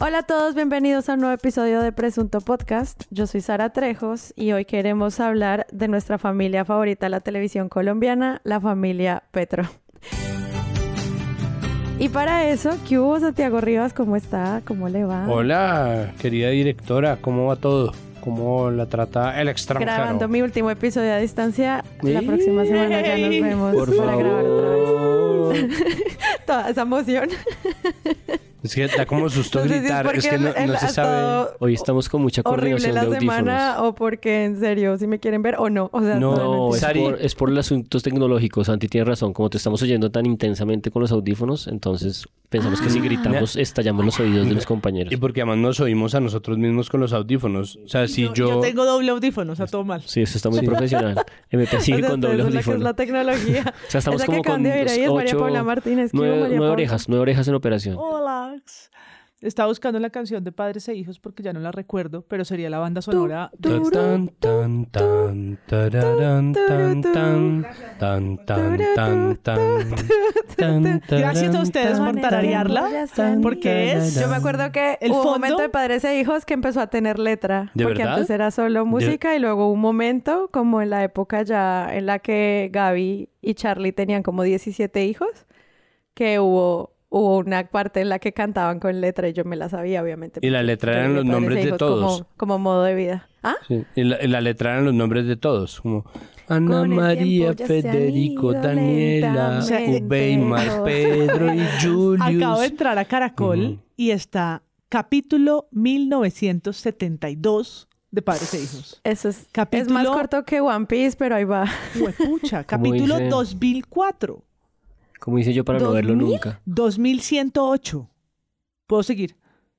Hola a todos, bienvenidos a un nuevo episodio de Presunto Podcast. Yo soy Sara Trejos y hoy queremos hablar de nuestra familia favorita de la televisión colombiana, la familia Petro. Y para eso, ¿qué hubo Santiago Rivas? ¿Cómo está? ¿Cómo le va? Hola, querida directora, ¿cómo va todo? ¿Cómo la trata el extranjero? Grabando mi último episodio a distancia. La próxima semana ya nos vemos Por para grabar otra vez. Toda esa emoción. Es que da como susto No sé si es gritar, es, que no, el- no ha se sabe. Hoy estamos con mucha coordinación la de audífonos. semana o porque en serio, si me quieren ver o no. O sea, No. No, es Sari- por, es por los asuntos tecnológicos. Santi tiene razón. Como te estamos oyendo tan intensamente con los audífonos, entonces pensamos que si gritamos estallamos los oídos de los compañeros. Y porque además nos oímos a nosotros mismos con los audífonos. O sea, si yo... Yo tengo doble audífono, o sea, todo mal. Sí, eso está muy profesional. MP sigue O sea, con doble es audífono. la tecnología. O sea, estamos Esa como con de María ocho- Paula Martínez. ¿Qué hubo, nueve, María nueve Paula? orejas, nueve orejas en operación. Hola. Estaba buscando la canción de Padres e Hijos porque ya no la recuerdo, pero sería la banda sonora. Gracias a ustedes por tararearla, porque es... Yo me acuerdo que El hubo un fondo- momento de Padres e Hijos que empezó a tener letra. ¿De porque verdad? antes era solo música y luego hubo un momento, como en la época ya en la que Gaby y Charlie tenían como 17 hijos, que hubo, hubo una parte en la que cantaban con letra y yo me la sabía, obviamente. Y la letra eran los Padres e nombres de todos. Como, como modo de vida. ¿Ah? Sí, Y la, y la letra eran los nombres de todos, como Ana María, Federico, Daniela, los- Pedro y Julius. Acabo de entrar a Caracol y está capítulo 1972 de Padres e Hijos. Eso es, es Capítulo- más corto que One Piece, pero ahí va. Huepucha, Como capítulo dice- 2004, Como hice yo para no verlo nunca. 2108. Puedo seguir.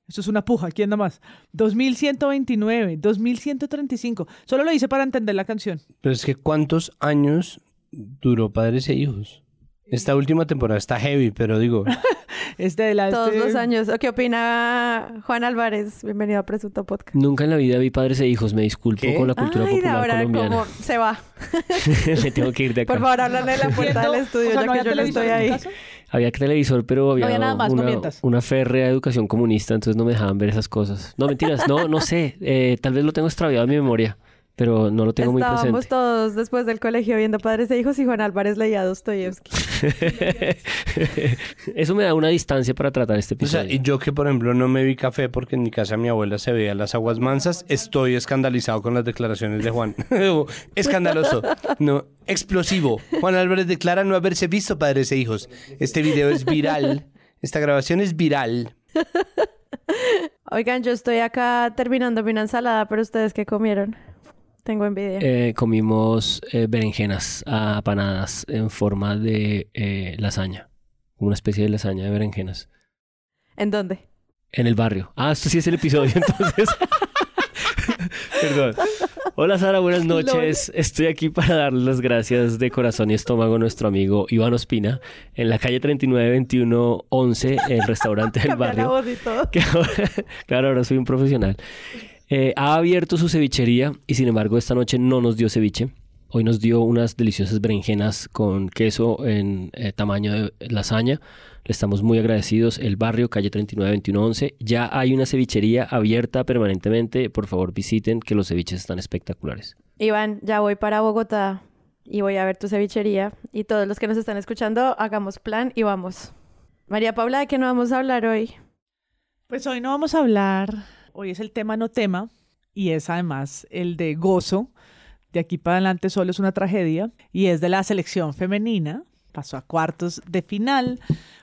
Esto es una puja, ¿quién da más? 2129, 2135. Solo lo hice para entender la canción. Pero es que ¿cuántos años duró Padres e Hijos? Esta última temporada está heavy, pero digo, Es de la... Todos los años. ¿Qué opina Juan Álvarez? Bienvenido a Presunto Podcast. Nunca en la vida vi padres e hijos. Me disculpo ¿Qué? con la cultura Ay, popular ahora colombiana. como se va. Me tengo que ir de acá. Por favor, háblale de la puerta del estudio, o sea, ya ¿no que yo no estoy ahí. Había televisor, pero había, había nada más, no una, mientas. una férrea educación comunista, entonces no me dejaban ver esas cosas. No, mentiras, no, no sé. eh, tal vez lo tengo extraviado en mi memoria, pero no lo tengo muy Estábamos presente. todos después del colegio viendo Padres e Hijos y Juan Álvarez leía Dostoyevsky. Eso me da una distancia para tratar este o sea, episodio. y yo que por ejemplo no me vi café porque en mi casa mi abuela se veía las aguas mansas, estoy escandalizado con las declaraciones de Juan. Escandaloso, no, explosivo. Juan Álvarez declara no haberse visto Padres e Hijos. Este video es viral, esta grabación es viral. Oigan, yo estoy acá terminando una ensalada, pero ¿ustedes qué comieron? Tengo envidia. Eh, comimos eh, berenjenas apanadas en forma de eh, lasaña. Una especie de lasaña de berenjenas. ¿En dónde? En el barrio. Ah, esto sí es el episodio, entonces. Perdón. Hola Sara, buenas noches. Estoy aquí para darles las gracias de corazón y estómago a nuestro amigo Iván Ospina en la calle 392111, el restaurante del Cambia la barrio. voz y todo. que ahora- claro, ahora soy un profesional. Eh, ha abierto su cevichería y sin embargo esta noche no nos dio ceviche. Hoy nos dio unas deliciosas berenjenas con queso en eh, tamaño de lasaña. Le estamos muy agradecidos. El barrio, calle 392111. Ya hay una cevichería abierta permanentemente. Por favor visiten que los ceviches están espectaculares. Iván, ya voy para Bogotá y voy a ver tu cevichería. Y todos los que nos están escuchando, hagamos plan y vamos. María Paula, ¿de qué no vamos a hablar hoy? Pues hoy no vamos a hablar, hoy es el tema no tema, y es además el de gozo. De aquí para adelante solo es una tragedia, y es de la selección femenina. Pasó a cuartos de final,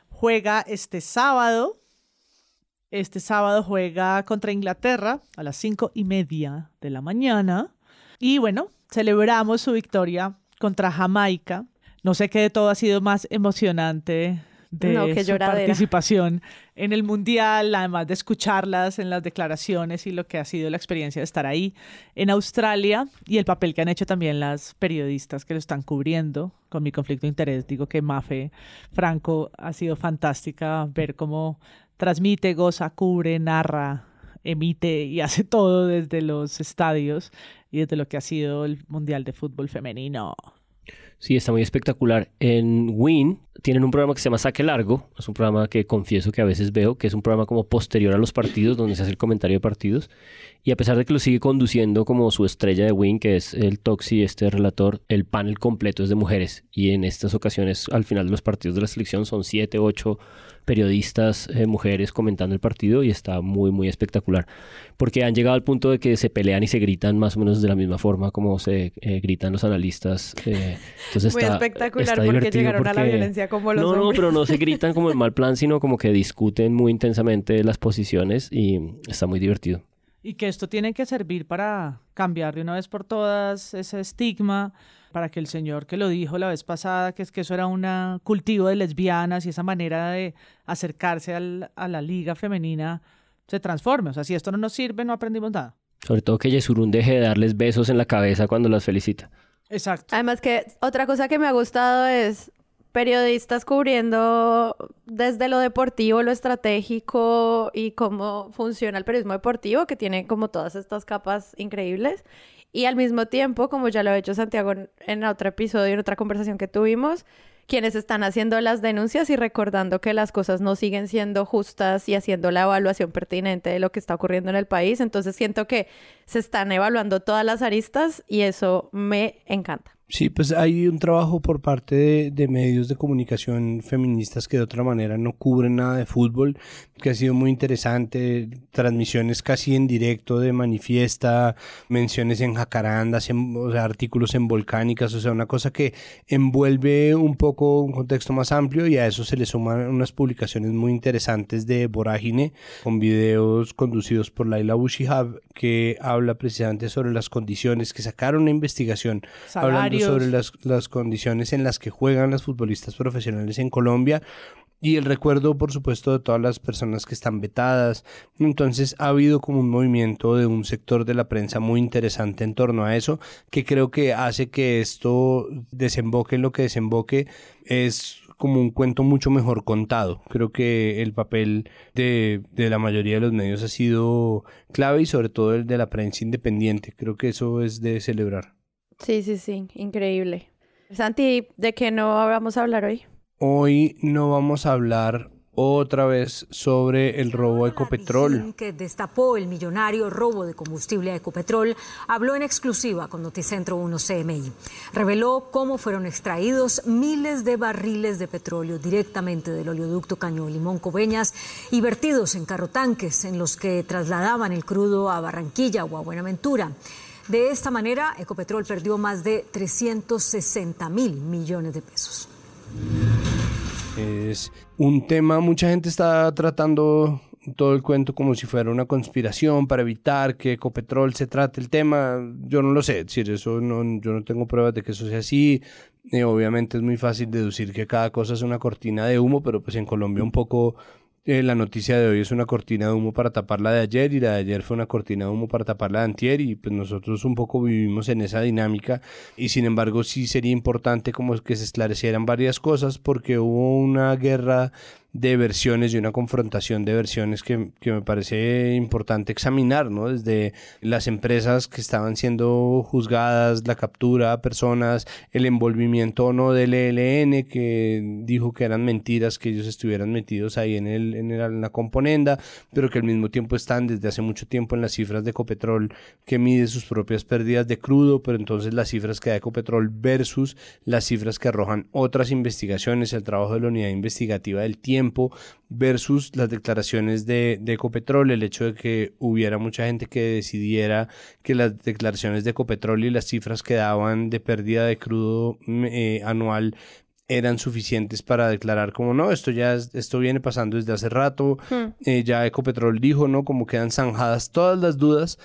juega este sábado. Este sábado juega contra Inglaterra a las cinco y media de la mañana. Y bueno, celebramos su victoria contra Jamaica. No sé qué de todo ha sido más emocionante de No, su participación en el mundial, además de escucharlas en las declaraciones y lo que ha sido la experiencia de estar ahí en Australia y el papel que han hecho también las periodistas que lo están cubriendo con mi conflicto de interés. Digo que Mafe Franco ha sido fantástica ver cómo transmite, goza, cubre, narra, emite y hace todo desde los estadios y desde lo que ha sido el Mundial de Fútbol Femenino. Sí, está muy espectacular. En Win tienen un programa que se llama Saque Largo, es un programa que confieso que a veces veo, que es un programa como posterior a los partidos, donde se hace el comentario de partidos, y a pesar de que lo sigue conduciendo como su estrella de Win, que es el Toxi, este relator, el panel completo es de mujeres, y en estas ocasiones, al final de los partidos de la selección, son siete, ocho periodistas eh, mujeres comentando el partido y está muy, muy espectacular. Porque han llegado al punto de que se pelean y se gritan más o menos de la misma forma como se eh, gritan los analistas. Eh, entonces muy está, espectacular está porque llegaron a la porque- violencia como los no, no, hombres. pero no se gritan como en mal plan, sino como que discuten muy intensamente las posiciones y está muy divertido. Y que esto tiene que servir para cambiar de una vez por todas ese estigma, para que el señor que lo dijo la vez pasada, que es que eso era un cultivo de lesbianas y esa manera de acercarse al- a la liga femenina se transforme. O sea, si esto no nos sirve, no aprendimos nada. Sobre todo que Yesurún deje de darles besos en la cabeza cuando las felicita. Exacto. Además que otra cosa que me ha gustado es periodistas cubriendo desde lo deportivo, lo estratégico y cómo funciona el periodismo deportivo, que tiene como todas estas capas increíbles. Y al mismo tiempo, como ya lo ha hecho Santiago en, otro episodio, en otra conversación que tuvimos, quienes están haciendo las denuncias y recordando que las cosas no siguen siendo justas y haciendo la evaluación pertinente de lo que está ocurriendo en el país. Entonces siento que se están evaluando todas las aristas y eso me encanta. Sí, pues hay un trabajo por parte de, medios de comunicación feministas que de otra manera no cubren nada de fútbol, que ha sido muy interesante, transmisiones casi en directo de manifiesta, menciones en jacarandas, en- o sea, artículos en volcánicas, o sea, una cosa que envuelve un poco un contexto más amplio y a eso se le suman unas publicaciones muy interesantes de Vorágine, con videos conducidos por Laila Bushihab, que habla precisamente sobre las condiciones, que sacaron una investigación hablando Sobre las, las condiciones en las que juegan las futbolistas profesionales en Colombia y el recuerdo, por supuesto, de todas las personas que están vetadas. Entonces ha habido como un movimiento de un sector de la prensa muy interesante en torno a eso, que creo que hace que esto desemboque en lo que desemboque es como un cuento mucho mejor contado. Creo que el papel de, de la mayoría de los medios ha sido clave y sobre todo el de la prensa independiente. Creo que eso es de celebrar. Sí, sí, sí, increíble. Santi, ¿de qué no vamos a hablar hoy? Hoy no vamos a hablar otra vez sobre el robo de La Ecopetrol. Que destapó el millonario robo de combustible a Ecopetrol, habló en exclusiva con Noticentro 1 CMI. Reveló cómo fueron extraídos miles de barriles de petróleo directamente del oleoducto Caño Limón Coveñas y vertidos en carrotanques en los que trasladaban el crudo a Barranquilla o a Buenaventura. De esta manera, Ecopetrol perdió más de 360 mil millones de pesos. Es un tema, mucha gente está tratando todo el cuento como si fuera una conspiración para evitar que Ecopetrol se trate el tema. Yo no lo sé, es decir, eso no, yo no tengo pruebas de que eso sea así. Eh, obviamente es muy fácil deducir que cada cosa es una cortina de humo, pero pues en Colombia un poco eh, la noticia de hoy es una cortina de humo para tapar la de ayer y la de ayer fue una cortina de humo para tapar la de antier y pues nosotros un poco vivimos en esa dinámica y sin embargo sí sería importante como que se esclarecieran varias cosas porque hubo una guerra de versiones y una confrontación de versiones que, que me parece importante examinar, ¿no? Desde las empresas que estaban siendo juzgadas, la captura a personas, el envolvimiento o no del ELN que dijo que eran mentiras que ellos estuvieran metidos ahí en, el, en, el- en la componenda, pero que al mismo tiempo están desde hace mucho tiempo en las cifras de Ecopetrol que mide sus propias pérdidas de crudo, pero entonces las cifras que da Ecopetrol versus las cifras que arrojan otras investigaciones, el trabajo de la unidad investigativa del tiempo versus las declaraciones de, de Ecopetrol, el hecho de que hubiera mucha gente que decidiera que las declaraciones de Ecopetrol y las cifras que daban de pérdida de crudo mm, eh, anual eran suficientes para declarar como no, esto ya es- esto viene pasando desde hace rato, eh, ya Ecopetrol dijo, ¿no? Como quedan zanjadas todas las dudas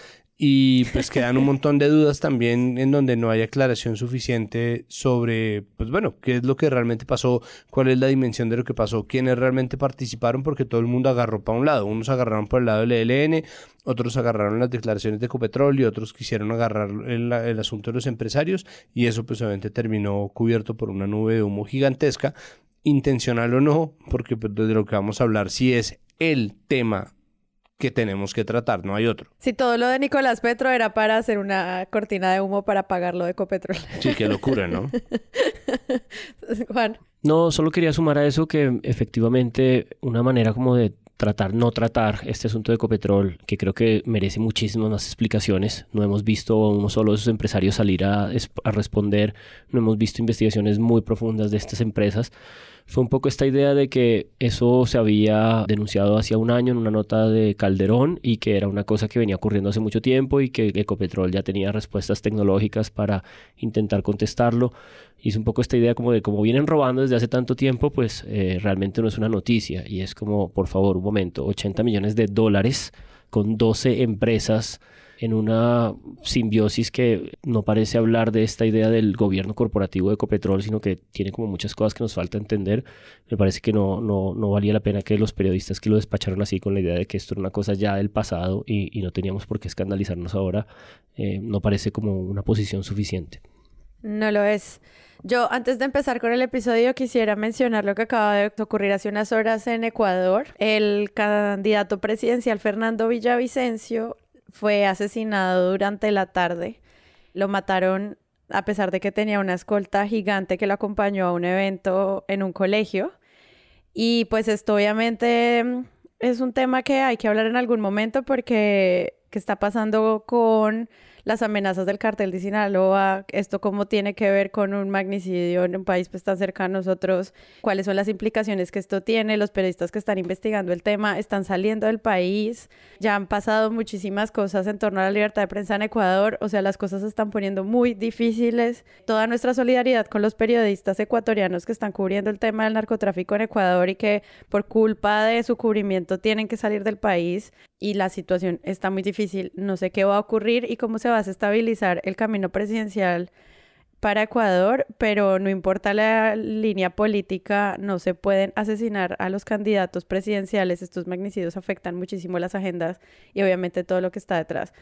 y pues quedan un montón de dudas también en donde no hay aclaración suficiente sobre, pues bueno, qué es lo que realmente pasó, cuál es la dimensión de lo que pasó, quiénes realmente participaron, porque todo el mundo agarró para un lado. Unos agarraron por el lado del ELN, otros agarraron las declaraciones de Ecopetrol y otros quisieron agarrar el, el asunto de los empresarios y eso pues obviamente terminó cubierto por una nube de humo gigantesca, intencional o no, porque pues, de lo que vamos a hablar sí es el tema que tenemos que tratar, no hay otro. Si todo lo de Nicolás Petro era para hacer una cortina de humo para pagarlo de Ecopetrol. Sí, qué locura, ¿no? Juan. No, solo quería sumar a eso que efectivamente una manera como de tratar, no tratar este asunto de Ecopetrol, que creo que merece muchísimas más explicaciones. No hemos visto a uno solo de esos empresarios salir a, a responder, no hemos visto investigaciones muy profundas de estas empresas fue un poco esta idea de que eso se había denunciado hacía un año en una nota de Calderón y que era una cosa que venía ocurriendo hace mucho tiempo y que Ecopetrol ya tenía respuestas tecnológicas para intentar contestarlo. Y es un poco esta idea como de como vienen robando desde hace tanto tiempo, pues eh, realmente no es una noticia y es como, por favor, un momento, 80 millones de dólares con 12 empresas en una simbiosis que no parece hablar de esta idea del gobierno corporativo de Ecopetrol, sino que tiene como muchas cosas que nos falta entender. Me parece que no, no, no valía la pena que los periodistas que lo despacharon así con la idea de que esto era una cosa ya del pasado y, no teníamos por qué escandalizarnos ahora, eh, no parece como una posición suficiente. No lo es. Yo, antes de empezar con el episodio, quisiera mencionar lo que acaba de ocurrir hace unas horas en Ecuador. El candidato presidencial Fernando Villavicencio fue asesinado durante la tarde. Lo mataron a pesar de que tenía una escolta gigante que lo acompañó a un evento en un colegio. Y pues esto obviamente mm, es un tema que hay que hablar en algún momento porque ¿qué está pasando con las amenazas del cartel de Sinaloa, esto cómo tiene que ver con un magnicidio en un país pues tan cercano a nosotros, cuáles son las implicaciones que esto tiene, los periodistas que están investigando el tema están saliendo del país, ya han pasado muchísimas cosas en torno a la libertad de prensa en Ecuador, o sea, las cosas se están poniendo muy difíciles, toda nuestra solidaridad con los periodistas ecuatorianos que están cubriendo el tema del narcotráfico en Ecuador y que por culpa de su cubrimiento tienen que salir del país y la situación está muy difícil, no sé qué va a ocurrir y cómo se va a estabilizar el camino presidencial para Ecuador, pero no importa la línea política, no se pueden asesinar a los candidatos presidenciales. Estos magnicidios afectan muchísimo las agendas y obviamente todo lo que está detrás.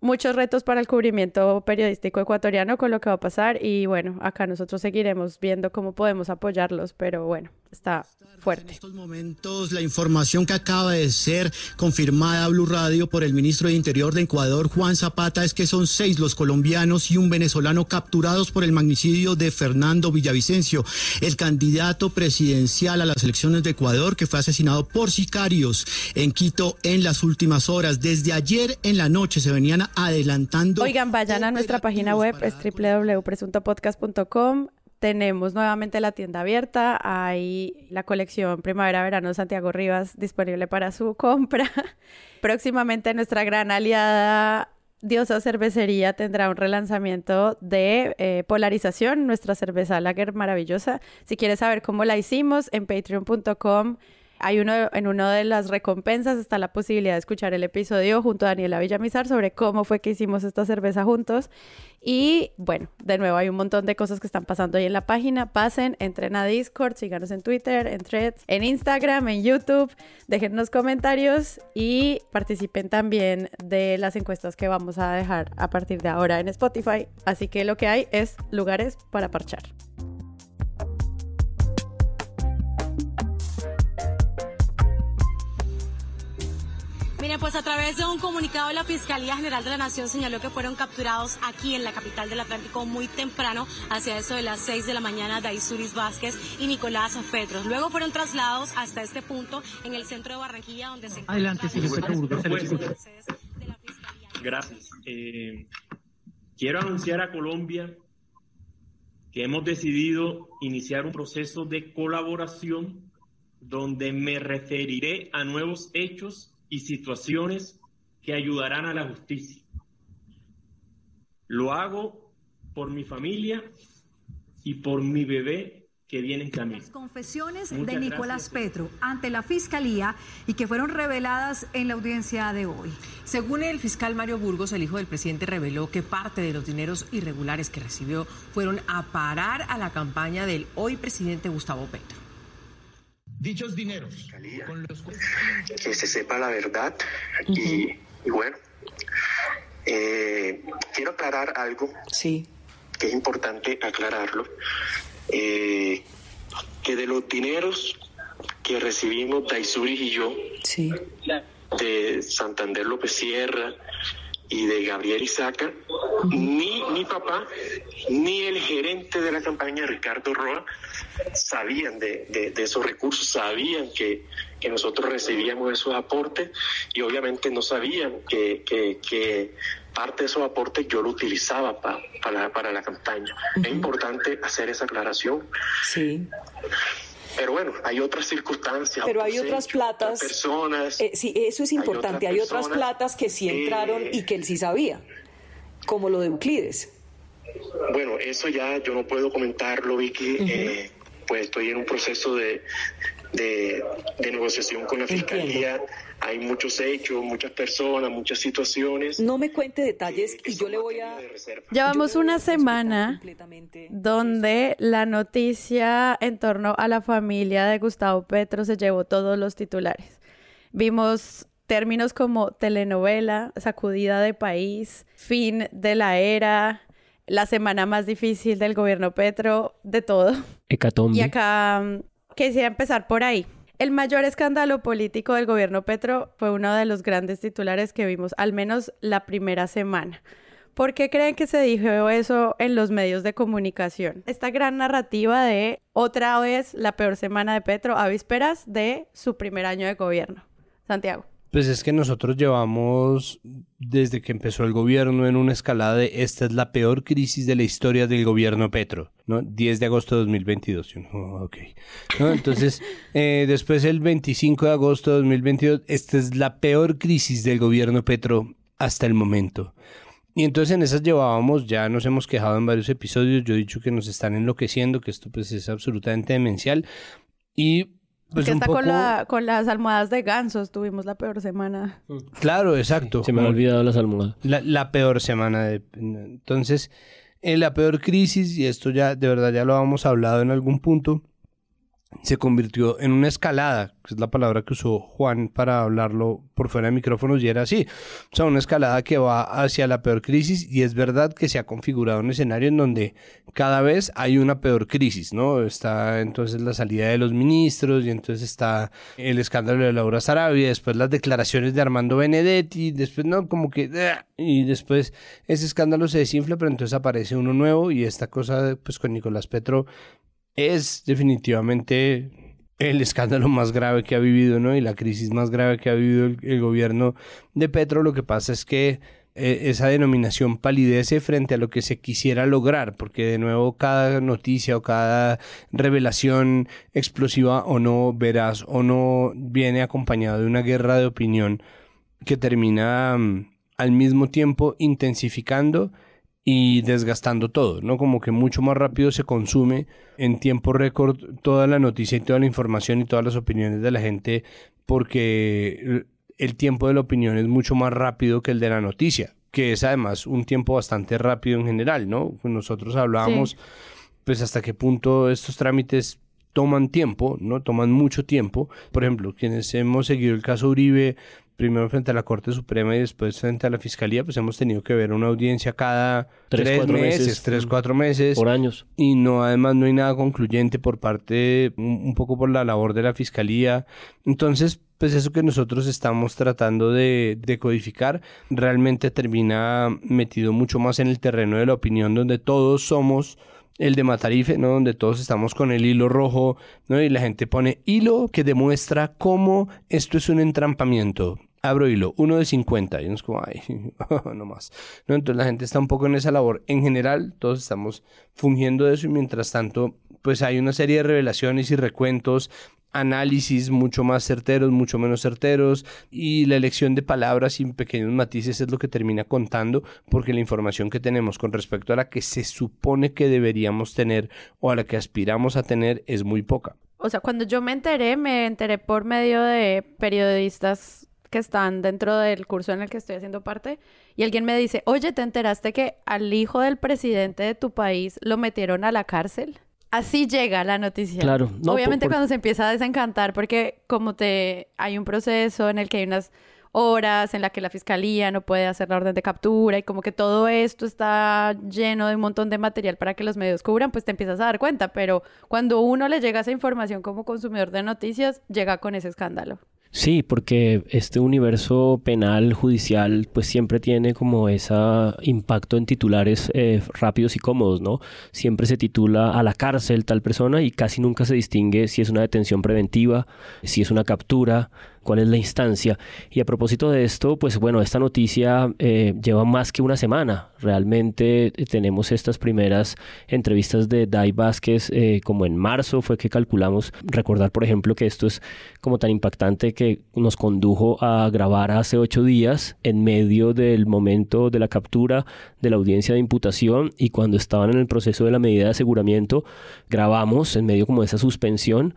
Muchos retos para el cubrimiento periodístico ecuatoriano con lo que va a pasar y bueno, acá nosotros seguiremos viendo cómo podemos apoyarlos, pero bueno, está fuerte. En estos momentos, la información que acaba de ser confirmada a Blue Radio por el ministro de Interior de Ecuador, Juan Zapata, es que son seis los colombianos y un venezolano capturados por el magnicidio de Fernando Villavicencio, el candidato presidencial a las elecciones de Ecuador que fue asesinado por sicarios en Quito en las últimas horas. Desde ayer en la noche se venían adelantando. Oigan, vayan a nuestra página web, es www.presuntopodcast.com tenemos nuevamente la tienda abierta. Hay la colección Primavera-Verano Santiago Rivas disponible para su compra. Próximamente nuestra gran aliada Diosa Cervecería tendrá un relanzamiento de eh, polarización, nuestra cerveza lager maravillosa. Si quieres saber cómo la hicimos, en patreon.com hay uno, en una de las recompensas está la posibilidad de escuchar el episodio junto a Daniela Villamizar sobre cómo fue que hicimos esta cerveza juntos. Y bueno, de nuevo hay un montón de cosas que están pasando ahí en la página. Pasen, entren a Discord, síganos en Twitter, en Threads, en Instagram, en YouTube, déjennos comentarios y participen también de las encuestas que vamos a dejar a partir de ahora en Spotify. Así que lo que hay es lugares para parchar. Pues a través de un comunicado la Fiscalía General de la Nación señaló que fueron capturados aquí en la capital del Atlántico muy temprano, hacia eso de las 6 de la mañana, Daisuris Vázquez y Nicolás Petros. Luego fueron trasladados hasta este punto en el centro de Barranquilla, donde se Adelante, Gracias. Eh, quiero anunciar a Colombia que hemos decidido iniciar un proceso de colaboración donde me referiré a nuevos hechos y situaciones que ayudarán a la justicia. Lo hago por mi familia y por mi bebé que viene en camino. Las confesiones de Nicolás Petro ante la Fiscalía y que fueron reveladas en la audiencia de hoy. Según el fiscal Mario Burgos, el hijo del presidente reveló que parte de los dineros irregulares que recibió fueron a parar a la campaña del hoy presidente Gustavo Petro dichos dineros. Que se sepa la verdad y, bueno, eh, quiero aclarar algo sí. que es importante aclararlo, eh, que de los dineros que recibimos Daisuris y yo, sí. de Santander López Sierra y de Gabriel Isaca, Ni mi papá, ni el gerente de la campaña, Ricardo Roa, sabían de, de, esos recursos, sabían que, que, nosotros recibíamos esos aportes y obviamente no sabían que, que, que parte de esos aportes yo lo utilizaba para, para la campaña. Es importante hacer esa aclaración. Sí. Pero bueno, hay otras circunstancias. Pero hay otras platas. personas. Eh, sí, eso es importante. Hay otras, platas que sí entraron y que él sí sabía, como lo de Euclides. Bueno, eso ya yo no puedo comentarlo, Vicky. Eh, pues estoy en un proceso de, de, negociación con la fiscalía. Hay muchos hechos, muchas personas, muchas situaciones. No me cuente detalles y yo le voy a... Llevamos una semana donde la noticia en torno a la familia de Gustavo Petro se llevó todos los titulares. Vimos términos como telenovela, sacudida de país, fin de la era, la semana más difícil del gobierno Petro, de todo. Hecatombe. Y acá quisiera empezar por ahí. El mayor escándalo político del gobierno Petro fue uno de los grandes titulares que vimos, al menos la primera semana. ¿Por qué creen que se dijo eso en los medios de comunicación? Esta gran narrativa de otra vez la peor semana de Petro a vísperas de su primer año de gobierno. Santiago. Pues es que nosotros llevamos desde que empezó el gobierno en una escalada de esta es la peor crisis de la historia del gobierno Petro, ¿no? 10 de agosto de 2022. ok. Entonces, eh, después el 25 de agosto de 2022, esta es la peor crisis del gobierno Petro hasta el momento. Y entonces en esas llevábamos, ya nos hemos quejado en varios episodios, yo he dicho que nos están enloqueciendo, que esto pues es absolutamente demencial. Y pues está con, la, con las almohadas de gansos tuvimos la peor semana. Claro, exacto. se me han olvidado las almohadas. La, peor semana. De... Entonces, en la peor crisis, y esto ya de verdad ya lo habíamos hablado en algún punto, se convirtió en una escalada, que es la palabra que usó Juan para hablarlo por fuera de micrófonos, y era así. O sea, una escalada que va hacia la peor crisis, y es verdad que se ha configurado un escenario en donde cada vez hay una peor crisis, ¿no? Está entonces la salida de los ministros, y entonces está el escándalo de Laura Sarabia, después las declaraciones de Armando Benedetti, después, ¿no? Como que... Y después ese escándalo se desinfla, pero entonces aparece uno nuevo, y esta cosa, pues con Nicolás Petro es definitivamente el escándalo más grave que ha vivido, ¿no? Y la crisis más grave que ha vivido el, gobierno de Petro. Lo que pasa es que eh, esa denominación palidece frente a lo que se quisiera lograr, porque de nuevo cada noticia o cada revelación explosiva o no, veraz o no, viene acompañado de una guerra de opinión que termina mm, al mismo tiempo intensificando y desgastando todo, ¿no? Como que mucho más rápido se consume en tiempo récord toda la noticia y toda la información y todas las opiniones de la gente porque el tiempo de la opinión es mucho más rápido que el de la noticia, que es además un tiempo bastante rápido en general, ¿no? Nosotros hablábamos pues hasta qué punto estos trámites toman tiempo, ¿no? Toman mucho tiempo. Por ejemplo, quienes hemos seguido el caso Uribe, primero frente a la Corte Suprema y después frente a la Fiscalía, pues hemos tenido que ver una audiencia cada tres, meses, tres, cuatro meses. Por años. Y no, además no hay nada concluyente por parte, un, poco por la labor de la Fiscalía. Entonces, pues eso que nosotros estamos tratando de, de, codificar realmente termina metido mucho más en el terreno de la opinión donde todos somos el de Matarife, ¿no? Donde todos estamos con el hilo rojo, ¿no? Y la gente pone hilo que demuestra cómo esto es un entrampamiento. Abro hilo, uno de 50. Y es como, ay, no más. ¿No? Entonces la gente está un poco en esa labor. En general, todos estamos fungiendo de eso y mientras tanto, pues hay una serie de revelaciones y recuentos análisis mucho más certeros, mucho menos certeros, y la elección de palabras y pequeños matices es lo que termina contando, porque la información que tenemos con respecto a la que se supone que deberíamos tener o a la que aspiramos a tener es muy poca. O sea, cuando yo me enteré, me enteré por medio de periodistas que están dentro del curso en el que estoy haciendo parte y alguien me dice, oye, ¿te enteraste que al hijo del presidente de tu país lo metieron a la cárcel? Así llega la noticia. Claro. Obviamente cuando se empieza a desencantar, porque como te hay un proceso en el que hay unas horas en la que la fiscalía no puede hacer la orden de captura y como que todo esto está lleno de un montón de material para que los medios cubran, pues te empiezas a dar cuenta. Pero cuando uno le llega esa información como consumidor de noticias, llega con ese escándalo. Sí, porque este universo penal, judicial, pues siempre tiene como ese impacto en titulares eh, rápidos y cómodos, ¿no? Siempre se titula a la cárcel tal persona y casi nunca se distingue si es una detención preventiva, si es una captura, cuál es la instancia. Y a propósito de esto, pues bueno, esta noticia eh, lleva más que una semana. Realmente eh, tenemos estas primeras entrevistas de Dai Vázquez eh, como en marzo fue que calculamos. Recordar, por ejemplo, que esto es como tan impactante que nos condujo a grabar hace ocho días en medio del momento de la captura de la audiencia de imputación y cuando estaban en el proceso de la medida de aseguramiento, grabamos en medio como de esa suspensión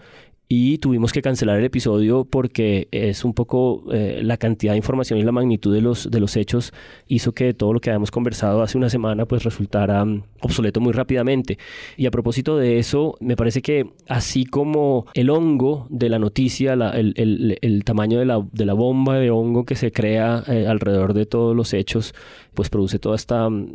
y tuvimos que cancelar el episodio porque es un poco eh, la cantidad de información y la magnitud de los, de los hechos hizo que todo lo que habíamos conversado hace una semana pues resultara mm, obsoleto muy rápidamente. Y a propósito de eso, me parece que así como el hongo de la noticia, el, el, el, tamaño de la, de la, bomba de hongo que se crea eh, alrededor de todos los hechos, pues produce todo mm,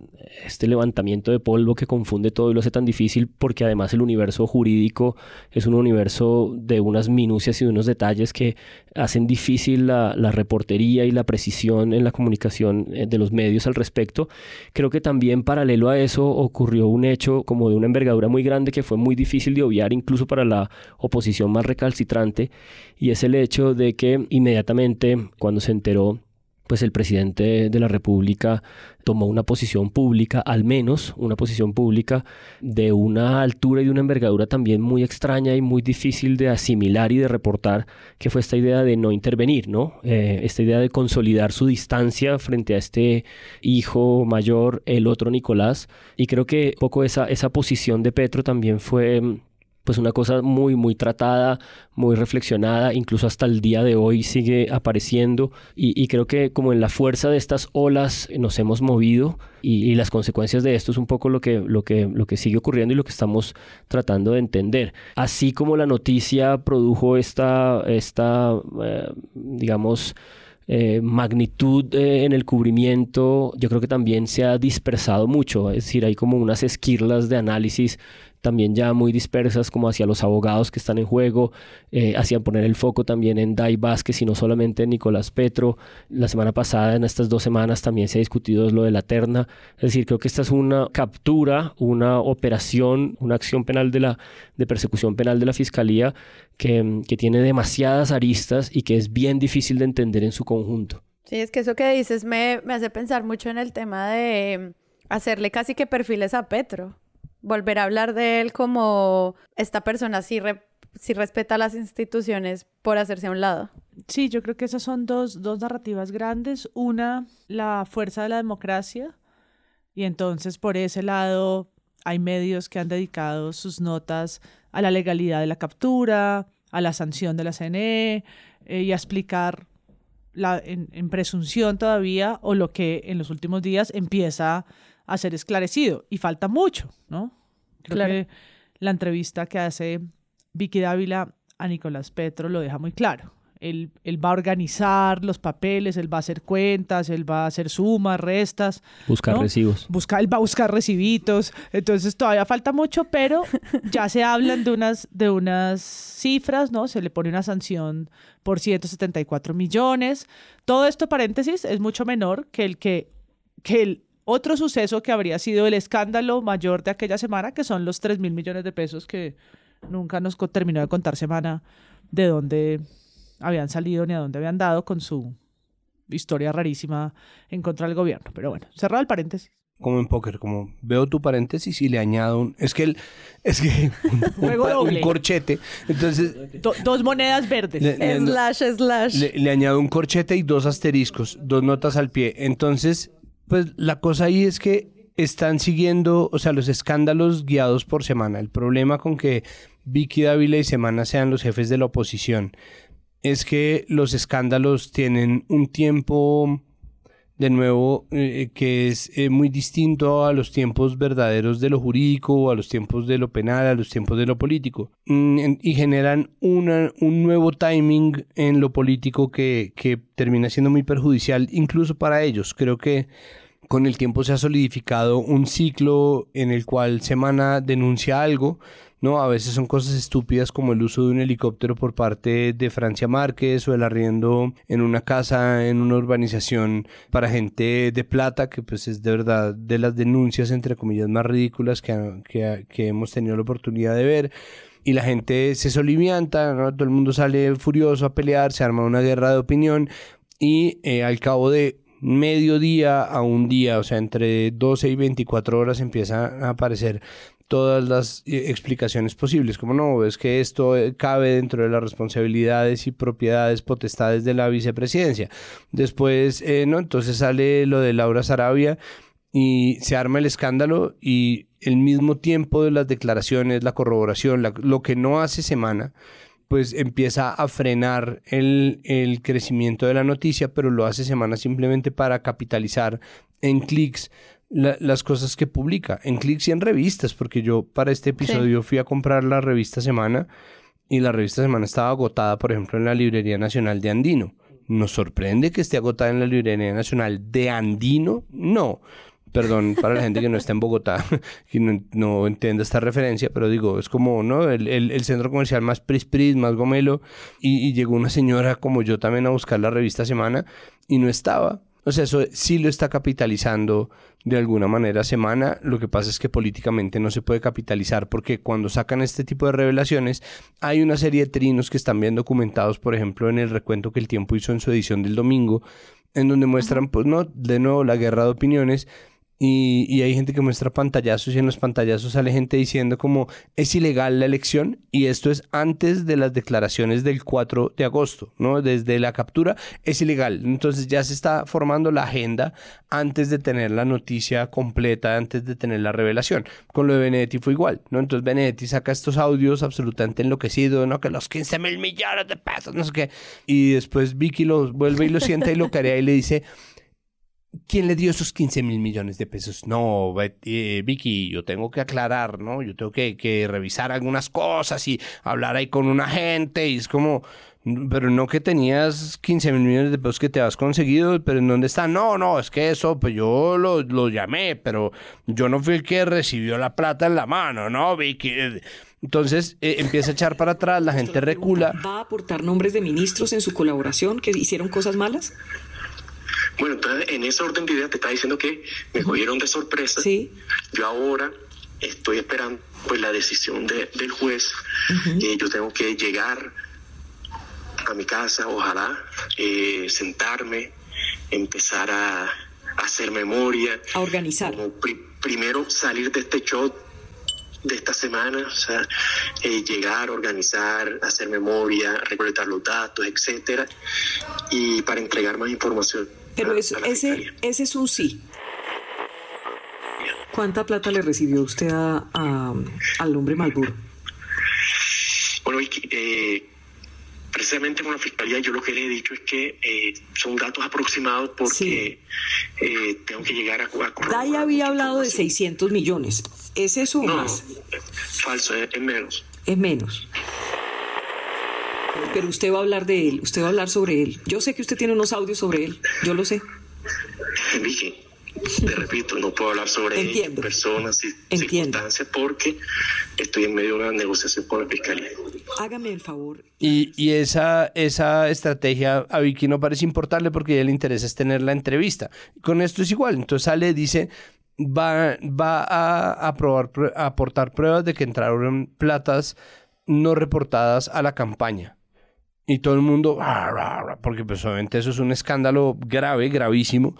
este levantamiento de polvo que confunde todo y lo hace tan difícil porque además el universo jurídico es un universo de unas minucias y de unos detalles que hacen difícil la, reportería y la precisión en la comunicación eh, de los medios al respecto. Creo que también paralelo a eso ocurrió un hecho como de una envergadura muy grande que fue muy difícil de obviar incluso para la oposición más recalcitrante y es el hecho de que inmediatamente cuando se enteró pues el presidente de la República tomó una posición pública, al menos una posición pública de una altura y una envergadura también muy extraña y muy difícil de asimilar y de reportar, que fue esta idea de no intervenir, ¿no? Eh, esta idea de consolidar su distancia frente a este hijo mayor, el otro Nicolás, y creo que poco esa, esa posición de Petro también fue pues una cosa muy, muy tratada, muy reflexionada, incluso hasta el día de hoy sigue apareciendo y, creo que como en la fuerza de estas olas nos hemos movido y, las consecuencias de esto es un poco lo que, lo, que, lo que sigue ocurriendo y lo que estamos tratando de entender. Así como la noticia produjo esta, esta eh, digamos, eh, magnitud eh, en el cubrimiento, yo creo que también se ha dispersado mucho, es decir, hay como unas esquirlas de análisis también ya muy dispersas como hacia los abogados que están en juego, eh, hacían poner el foco también en Dai Vázquez y no solamente en Nicolás Petro. La semana pasada, en estas dos semanas, también se ha discutido lo de la terna. Es decir, creo que esta es una captura, una operación, una acción penal de la de persecución penal de la Fiscalía que, que tiene demasiadas aristas y que es bien difícil de entender en su conjunto. Sí, es que eso que dices me, me hace pensar mucho en el tema de hacerle casi que perfiles a Petro volver a hablar de él como esta persona sí, respeta las instituciones por hacerse a un lado. Sí, yo creo que esas son dos, dos narrativas grandes. Una, la fuerza de la democracia. Y entonces por ese lado hay medios que han dedicado sus notas a la legalidad de la captura, a la sanción de la CNE eh, y a explicar la, en, en, presunción todavía o lo que en los últimos días empieza a ser esclarecido. Y falta mucho, ¿no? Creo que la entrevista que hace Vicky Dávila a Nicolás Petro lo deja muy claro. Él, él, va a organizar los papeles, él va a hacer cuentas, él va a hacer sumas, restas. Buscar recibos. Busca, él va a buscar recibitos. Entonces todavía falta mucho, pero ya se hablan de unas, de unas cifras, ¿no? Se le pone una sanción por 174 millones. Todo esto, paréntesis, es mucho menor que el que, que el otro suceso que habría sido el escándalo mayor de aquella semana, que son los 3 mil millones de pesos que nunca nos terminó de contar semana de dónde habían salido ni a dónde habían dado con su historia rarísima en contra del gobierno. Pero bueno, cerrado el paréntesis. Como en póker, como veo tu paréntesis y le añado un... Es que, el, es que un, corchete. Entonces... dos monedas verdes. slash, slash. le añado un corchete y dos asteriscos, dos notas al pie. Entonces pues la cosa ahí es que están siguiendo, o sea, los escándalos guiados por semana. El problema con que Vicky Dávila y Semana sean los jefes de la oposición es que los escándalos tienen un tiempo de nuevo, eh, que es eh, muy distinto a los tiempos verdaderos de lo jurídico, a los tiempos de lo penal, a los tiempos de lo político. Mm, y generan un nuevo timing en lo político que termina siendo muy perjudicial incluso para ellos. Creo que con el tiempo se ha solidificado un ciclo en el cual Semana denuncia algo, ¿no? A veces son cosas estúpidas como el uso de un helicóptero por parte de Francia Márquez o el arriendo en una casa, en una urbanización para gente de plata, que pues es de verdad de las denuncias entre comillas más ridículas que, que, hemos tenido la oportunidad de ver y la gente se solivianta, ¿no? todo el mundo sale furioso a pelear, se arma una guerra de opinión y eh, al cabo de medio día a un día, o sea, entre 12 y 24 horas empieza a aparecer todas las eh, explicaciones posibles, como no, es que esto eh, cabe dentro de las responsabilidades y propiedades potestades de la vicepresidencia. Después, eh, no, entonces sale lo de Laura Sarabia y se arma el escándalo y el mismo tiempo de las declaraciones, la corroboración, lo que no hace semana, pues empieza a frenar el, el, crecimiento de la noticia, pero lo hace semana simplemente para capitalizar en clics las cosas que publica en clics y en revistas, porque yo para este episodio fui a comprar la revista Semana y la revista Semana estaba agotada, por ejemplo, en la Librería Nacional de Andino. ¿Nos sorprende que esté agotada en la Librería Nacional de Andino? No. Perdón para la gente que no está en Bogotá, y no, no entiende esta referencia, pero digo, es como, ¿no? El, el, centro comercial más pris pris, más gomelo, y, y llegó una señora como yo también a buscar la revista Semana y no estaba. O sea, eso sí lo está capitalizando de alguna manera semana. Lo que pasa es que políticamente no se puede capitalizar porque cuando sacan este tipo de revelaciones hay una serie de trinos que están bien documentados, por ejemplo, en el recuento que el tiempo hizo en su edición del domingo, en donde muestran, pues no, de nuevo la guerra de opiniones y, hay gente que muestra pantallazos y en los pantallazos sale gente diciendo como es ilegal la elección y esto es antes de las declaraciones del 4 de agosto, ¿no? Desde la captura es ilegal. Entonces ya se está formando la agenda antes de tener la noticia completa, antes de tener la revelación. Con lo de Benedetti fue igual, ¿no? Entonces Benedetti saca estos audios absolutamente enloquecidos, ¿no? Que los 15 mil millones de pesos, no sé qué. Y después Vicky los vuelve y lo sienta y lo carea y le dice ¿Quién le dio esos 15 mil millones de pesos? No, eh, Vicky, yo tengo que aclarar, ¿no? Yo tengo que, que, revisar algunas cosas y hablar ahí con una gente y es como, pero no que tenías 15 mil millones de pesos que te has conseguido, pero ¿en dónde está? No, no, es que eso, pues yo lo, lo llamé, pero yo no fui el que recibió la plata en la mano, ¿no, Vicky? Entonces eh, empieza a echar para atrás, la gente recula. ¿Va a aportar nombres de ministros en su colaboración que hicieron cosas malas? Bueno, entonces en ese orden de ideas te está diciendo que me cogieron de sorpresa. Sí. Yo ahora estoy esperando pues la decisión del juez. Eh, yo tengo que llegar a mi casa, ojalá, eh, sentarme, empezar a, hacer memoria. A organizar. primero salir de este show de esta semana, o sea, eh, llegar, organizar, hacer memoria, recolectar los datos, etcétera, y para entregar más información pero ese, ese es un sí. ¿Cuánta plata le recibió usted a, al hombre Malburo? Bueno, eh, precisamente con la fiscalía yo lo que le he dicho es que eh, son datos aproximados porque eh, tengo que llegar a, a Daya había hablado de 600 millones. ¿Es eso o no, más? Falso, es menos. Es menos pero usted va a hablar de él, usted va a hablar sobre él. Yo sé que usted tiene unos audios sobre él, yo lo sé. Vicky, te repito, no puedo hablar sobre personas y circunstancias porque estoy en medio de una negociación con la fiscalía. Hágame el favor. Y, y esa, esa estrategia a Vicky no parece importarle porque a ella le interesa es tener la entrevista. Con esto es igual. Entonces sale, dice, va, va a, a aportar pruebas de que entraron platas no reportadas a la campaña. Y todo el mundo, porque pues obviamente eso es un escándalo grave, gravísimo.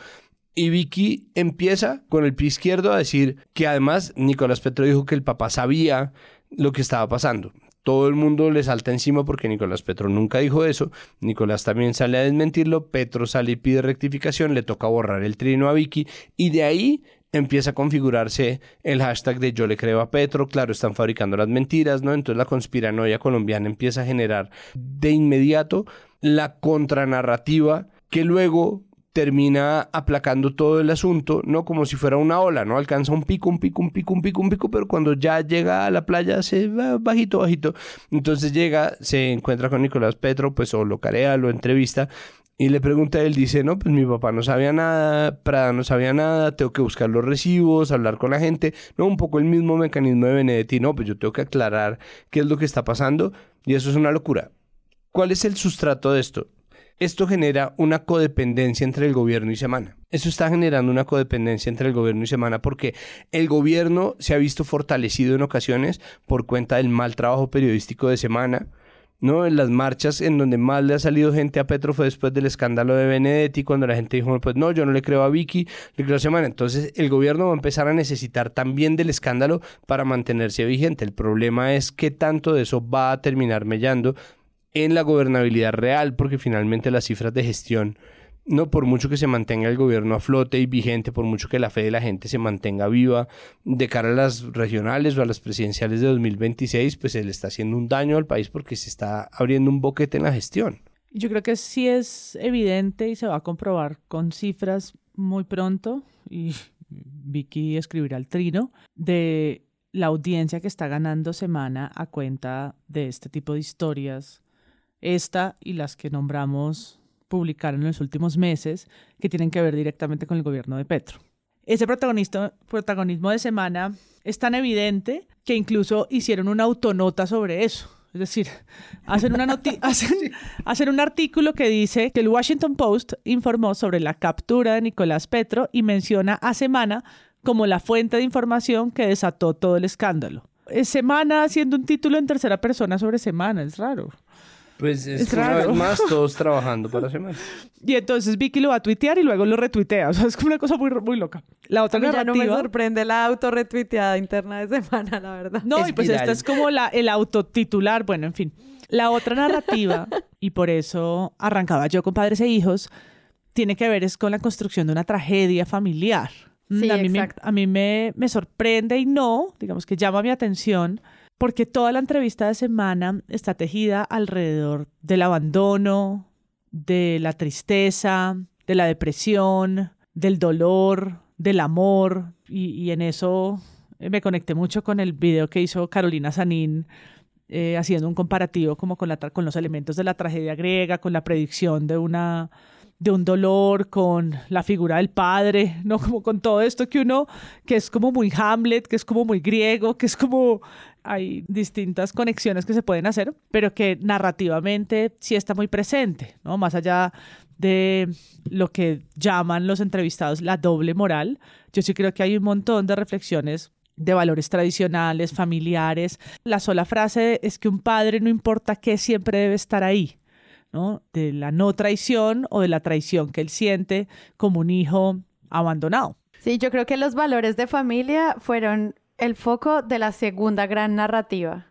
Y Vicky empieza con el pie izquierdo a decir que además Nicolás Petro dijo que el papá sabía lo que estaba pasando. Todo el mundo le salta encima porque Nicolás Petro nunca dijo eso. Nicolás también sale a desmentirlo. Petro sale y pide rectificación. Le toca borrar el trino a Vicky. Y de ahí empieza a configurarse el hashtag de yo le creo a Petro, claro, están fabricando las mentiras, ¿no? Entonces la conspiranoia colombiana empieza a generar de inmediato la contranarrativa que luego termina aplacando todo el asunto, ¿no? Como si fuera una ola, ¿no? Alcanza un pico, un pico, un pico, un pico, un pico, pero cuando ya llega a la playa se va bajito, bajito. Entonces llega, se encuentra con Nicolás Petro, pues o lo carea, lo entrevista Y le pregunta él, dice, no, pues mi papá no sabía nada, Prada no sabía nada, tengo que buscar los recibos, hablar con la gente. No, un poco el mismo mecanismo de Benedetti, no, pues yo tengo que aclarar qué es lo que está pasando y eso es una locura. ¿Cuál es el sustrato de esto? Esto genera una codependencia entre el gobierno y Semana. Eso está generando una codependencia entre el gobierno y Semana porque el gobierno se ha visto fortalecido en ocasiones por cuenta del mal trabajo periodístico de Semana, ¿no? En las marchas en donde más le ha salido gente a Petro fue después del escándalo de Benedetti, cuando la gente dijo, pues no, yo no le creo a Vicky, le creo a Semana. Entonces el gobierno va a empezar a necesitar también del escándalo para mantenerse vigente. El problema es qué tanto de eso va a terminar mellando en la gobernabilidad real, porque finalmente las cifras de gestión no por mucho que se mantenga el gobierno a flote y vigente, por mucho que la fe de la gente se mantenga viva de cara a las regionales o a las presidenciales de 2026, pues se le está haciendo un daño al país porque se está abriendo un boquete en la gestión. Yo creo que sí es evidente y se va a comprobar con cifras muy pronto, y Vicky escribirá el trino, de la audiencia que está ganando semana a cuenta de este tipo de historias, esta y las que nombramos publicaron en los últimos meses que tienen que ver directamente con el gobierno de Petro. Ese protagonismo de semana es tan evidente que incluso hicieron una autonota sobre eso. Es decir, hacen, una hacen, un artículo que dice que el Washington Post informó sobre la captura de Nicolás Petro y menciona a Semana como la fuente de información que desató todo el escándalo. Es Semana haciendo un título en tercera persona sobre Semana, es raro. Pues es, una vez más todos trabajando para semana. Y entonces Vicky lo va a tuitear y luego lo retuitea. O sea, es como una cosa muy, muy loca. La otra narrativa... no me sorprende la autorretuiteada interna de semana, la verdad. No, y pues esta es como la, el autotitular. Bueno, en fin. La otra narrativa, y por eso arrancaba yo con padres e hijos, tiene que ver es con la construcción de una tragedia familiar. Sí, a mí, me, a mí me, me sorprende y no, digamos que llama mi atención porque toda la entrevista de semana está tejida alrededor del abandono, de la tristeza, de la depresión, del dolor, del amor, y, en eso me conecté mucho con el video que hizo Carolina Sanín eh, haciendo un comparativo como con, la, con los elementos de la tragedia griega, con la predicción de una de un dolor, con la figura del padre, ¿no? Como con todo esto que uno, que es como muy Hamlet, que es como muy griego, que es como hay distintas conexiones que se pueden hacer, pero que narrativamente sí está muy presente, ¿no? Más allá de lo que llaman los entrevistados la doble moral, yo sí creo que hay un montón de reflexiones de valores tradicionales, familiares. La sola frase es que un padre no importa qué siempre debe estar ahí, ¿no? De la no traición o de la traición que él siente como un hijo abandonado. Sí, yo creo que los valores de familia fueron el foco de la segunda gran narrativa.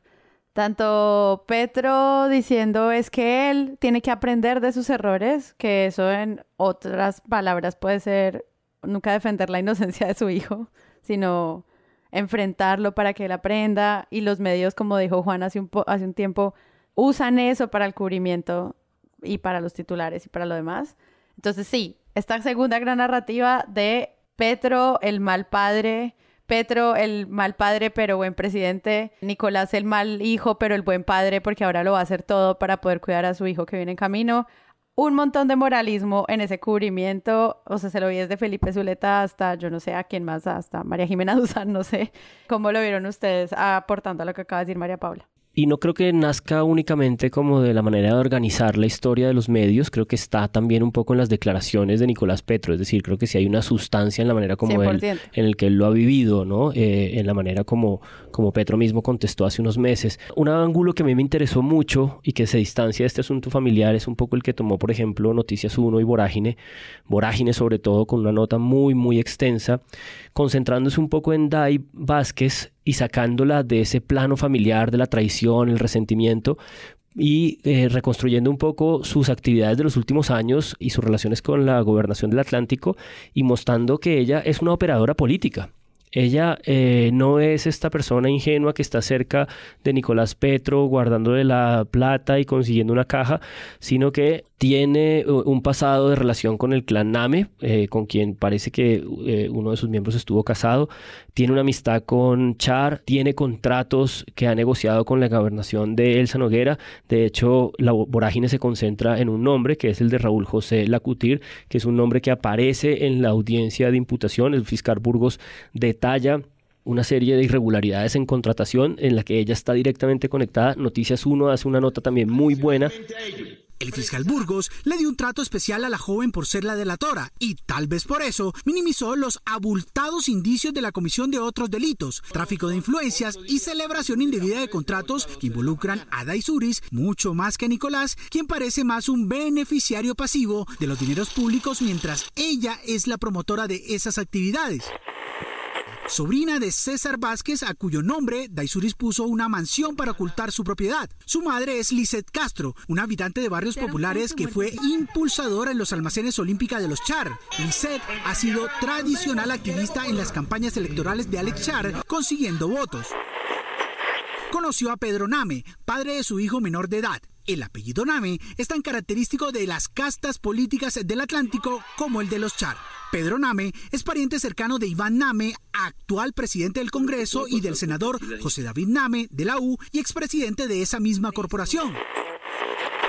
Tanto Petro diciendo es que él tiene que aprender de sus errores, que eso en otras palabras puede ser nunca defender la inocencia de su hijo, sino enfrentarlo para que él aprenda y los medios, como dijo Juan hace un, hace un tiempo, usan eso para el cubrimiento y para los titulares y para lo demás. Entonces sí, esta segunda gran narrativa de Petro, el mal padre, Petro, el mal padre pero buen presidente, Nicolás, el mal hijo pero el buen padre porque ahora lo va a hacer todo para poder cuidar a su hijo que viene en camino. Un montón de moralismo en ese cubrimiento, o sea, se lo vi desde Felipe Zuleta hasta yo no sé a quién más, hasta María Jimena Duzán, no sé. ¿Cómo lo vieron ustedes aportando a lo que acaba de decir María Paula? Y no creo que nazca únicamente como de la manera de organizar la historia de los medios, creo que está también un poco en las declaraciones de Nicolás Petro, es decir, creo que sí hay una sustancia en la manera como él, en el que él lo ha vivido, ¿no? Eh, en la manera como, como Petro mismo contestó hace unos meses. Un ángulo que a mí me interesó mucho y que se distancia de este asunto familiar es un poco el que tomó, por ejemplo, Noticias 1 y Vorágine, Vorágine sobre todo con una nota muy, muy extensa, concentrándose un poco en Dai Vázquez y sacándola de ese plano familiar de la traición, el resentimiento, y eh, reconstruyendo un poco sus actividades de los últimos años y sus relaciones con la gobernación del Atlántico y mostrando que ella es una operadora política. Ella eh, no es esta persona ingenua que está cerca de Nicolás Petro guardándole la plata y consiguiendo una caja, sino que tiene un pasado de relación con el clan Name, eh, con quien parece que eh, uno de sus miembros estuvo casado, tiene una amistad con Char, tiene contratos que ha negociado con la gobernación de Elsa Noguera, de hecho la vorágine se concentra en un nombre que es el de Raúl José Lacutir, que es un nombre que aparece en la audiencia de imputación, el fiscal Burgos detalla una serie de irregularidades en contratación en la que ella está directamente conectada. Noticias 1 hace una nota también muy buena el fiscal Burgos le dio un trato especial a la joven por ser la delatora y tal vez por eso minimizó los abultados indicios de la comisión de otros delitos, tráfico de influencias y celebración indebida de contratos que involucran a Daisuris mucho más que a Nicolás, quien parece más un beneficiario pasivo de los dineros públicos mientras ella es la promotora de esas actividades sobrina de César Vázquez, a cuyo nombre Daisuris puso una mansión para ocultar su propiedad. Su madre es Lizeth Castro, una habitante de barrios populares que fue impulsadora en los almacenes olímpicos de los Char. Lizeth ha sido tradicional activista en las campañas electorales de Alex Char, consiguiendo votos. Conoció a Pedro Name, padre de su hijo menor de edad. El apellido Name es tan característico de las castas políticas del Atlántico como el de los Char. Pedro Name es pariente cercano de Iván Name, actual presidente del Congreso, y del senador José David Name de la U y expresidente de esa misma corporación.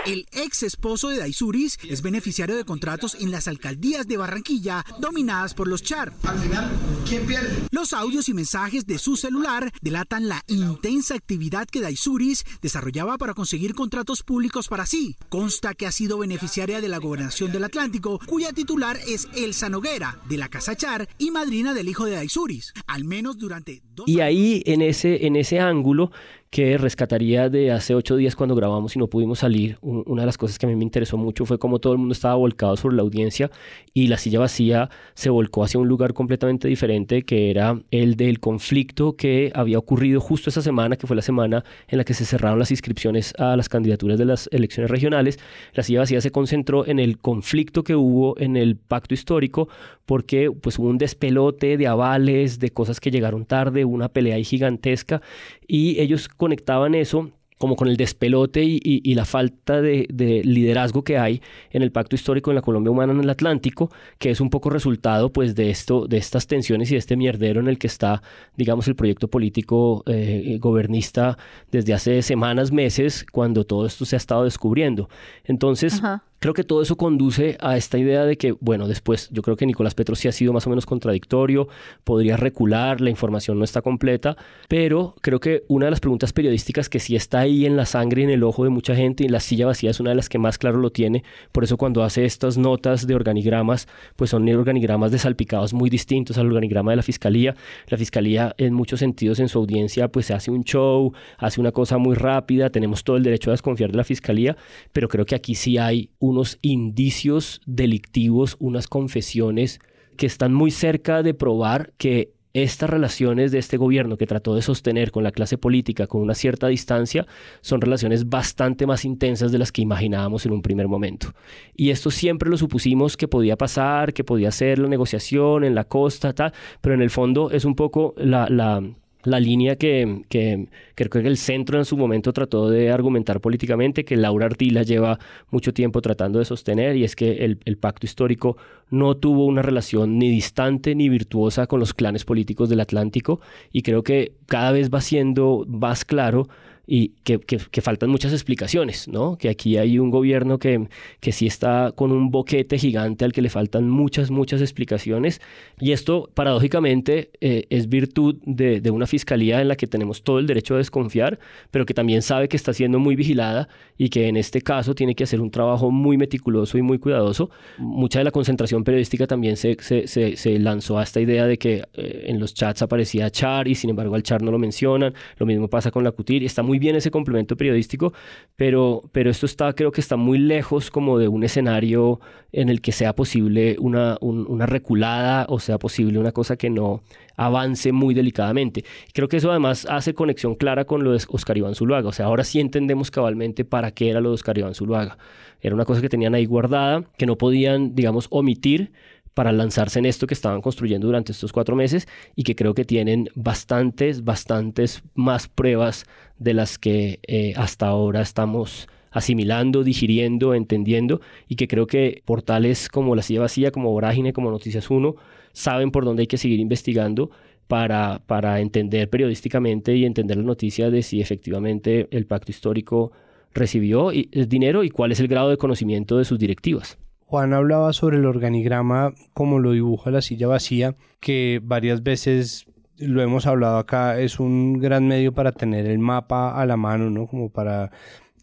El ex esposo de Daisuris es beneficiario de contratos en las alcaldías de Barranquilla dominadas por los Char. Al final, ¿quién pierde? Los audios y mensajes de su celular delatan la intensa actividad que Daisuris desarrollaba para conseguir contratos públicos para sí. Consta que ha sido beneficiaria de la gobernación del Atlántico, cuya titular es Elsa Noguera, de la Casa Char y madrina del hijo de Daisuris, al menos durante dos Y ahí, en ese, en ese ángulo, que rescataría de hace ocho días cuando grabamos y no pudimos salir. una de las cosas que a mí me interesó mucho fue cómo todo el mundo estaba volcado sobre la audiencia y la silla vacía se volcó hacia un lugar completamente diferente que era el del conflicto que había ocurrido justo esa semana, que fue la semana en la que se cerraron las inscripciones a las candidaturas de las elecciones regionales. La silla vacía se concentró en el conflicto que hubo en el pacto histórico porque pues hubo un despelote de avales, de cosas que llegaron tarde, una pelea gigantesca y ellos conectaban eso como con el despelote y, la falta de, liderazgo que hay en el pacto histórico en la Colombia humana en el Atlántico, que es un poco resultado pues de esto, de estas tensiones y de este mierdero en el que está, digamos, el proyecto político eh, gobernista desde hace semanas, meses, cuando todo esto se ha estado descubriendo. Entonces, Creo que todo eso conduce a esta idea de que, bueno, después yo creo que Nicolás Petro sí ha sido más o menos contradictorio, podría recular, la información no está completa, pero creo que una de las preguntas periodísticas que sí está ahí en la sangre y en el ojo de mucha gente y la silla vacía es una de las que más claro lo tiene, por eso cuando hace estas notas de organigramas, pues son organigramas desalpicados muy distintos al organigrama de la fiscalía. La fiscalía en muchos sentidos en su audiencia pues se hace un show, hace una cosa muy rápida, tenemos todo el derecho a desconfiar de la fiscalía, pero creo que aquí sí hay un unos indicios delictivos, unas confesiones que están muy cerca de probar que estas relaciones de este gobierno que trató de sostener con la clase política con una cierta distancia son relaciones bastante más intensas de las que imaginábamos en un primer momento. Y esto siempre lo supusimos que podía pasar, que podía ser la negociación en la costa, tal, pero en el fondo es un poco la, la la línea que, que, creo que el centro en su momento trató de argumentar políticamente, que Laura Artila lleva mucho tiempo tratando de sostener, y es que el, pacto histórico no tuvo una relación ni distante ni virtuosa con los clanes políticos del Atlántico, y creo que cada vez va siendo más claro y que, que, faltan muchas explicaciones, ¿no? Que aquí hay un gobierno que, que sí está con un boquete gigante al que le faltan muchas, muchas explicaciones. Y esto, paradójicamente, eh, es virtud de, de, una fiscalía en la que tenemos todo el derecho a desconfiar, pero que también sabe que está siendo muy vigilada y que en este caso tiene que hacer un trabajo muy meticuloso y muy cuidadoso. Mucha de la concentración periodística también se, se, se, lanzó a esta idea de que eh, en los chats aparecía Char y sin embargo al Char no lo mencionan. Lo mismo pasa con la Cutir está muy muy bien ese complemento periodístico, pero, pero esto está, creo que está muy lejos como de un escenario en el que sea posible una, una reculada o sea posible una cosa que no avance muy delicadamente. Creo que eso además hace conexión clara con lo de Oscar Iván Zuluaga. O sea, ahora sí entendemos cabalmente para qué era lo de Oscar Iván Zuluaga. Era una cosa que tenían ahí guardada, que no podían, digamos, omitir para lanzarse en esto que estaban construyendo durante estos cuatro meses y que creo que tienen bastantes, bastantes más pruebas de las que eh, hasta ahora estamos asimilando, digiriendo, entendiendo y que creo que portales como La Silla Vacía, como Vorágine, como Noticias 1, saben por dónde hay que seguir investigando para, para entender periodísticamente y entender la noticia de si efectivamente el pacto histórico recibió dinero y cuál es el grado de conocimiento de sus directivas. Juan hablaba sobre el organigrama como lo dibuja la silla vacía, que varias veces lo hemos hablado acá, es un gran medio para tener el mapa a la mano, ¿no? Como para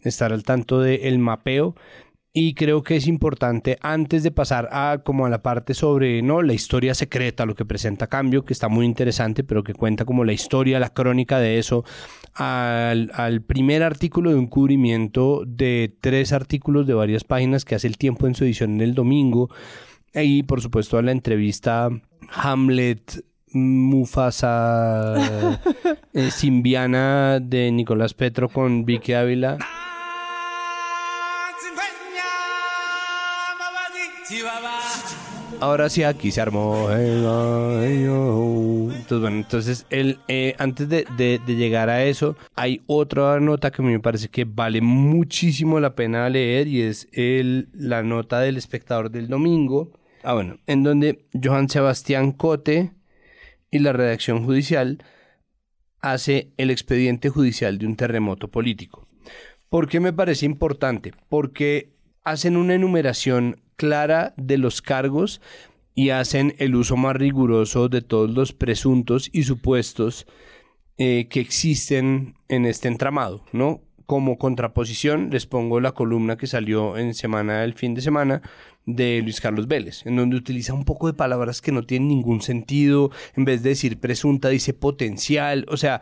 estar al tanto del mapeo y creo que es importante antes de pasar a como a la parte sobre no la historia secreta lo que presenta cambio que está muy interesante pero que cuenta como la historia la crónica de eso al, al primer artículo de un cubrimiento de tres artículos de varias páginas que hace el tiempo en su edición el domingo y por supuesto a la entrevista Hamlet Mufasa eh, Simbiana de Nicolás Petro con Vicky Ávila Ahora sí, aquí se armó. Entonces, bueno, entonces él, eh, antes de, llegar a eso, hay otra nota que me parece que vale muchísimo la pena leer y es el, la nota del espectador del domingo. Ah, bueno, en donde Johan Sebastián Cote y la redacción judicial hace el expediente judicial de un terremoto político. ¿Por qué me parece importante? Porque hacen una enumeración clara de los cargos y hacen el uso más riguroso de todos los presuntos y supuestos eh, que existen en este entramado, ¿no? Como contraposición les pongo la columna que salió en semana del fin de semana de Luis Carlos Vélez, en donde utiliza un poco de palabras que no tienen ningún sentido, en vez de decir presunta dice potencial, o sea,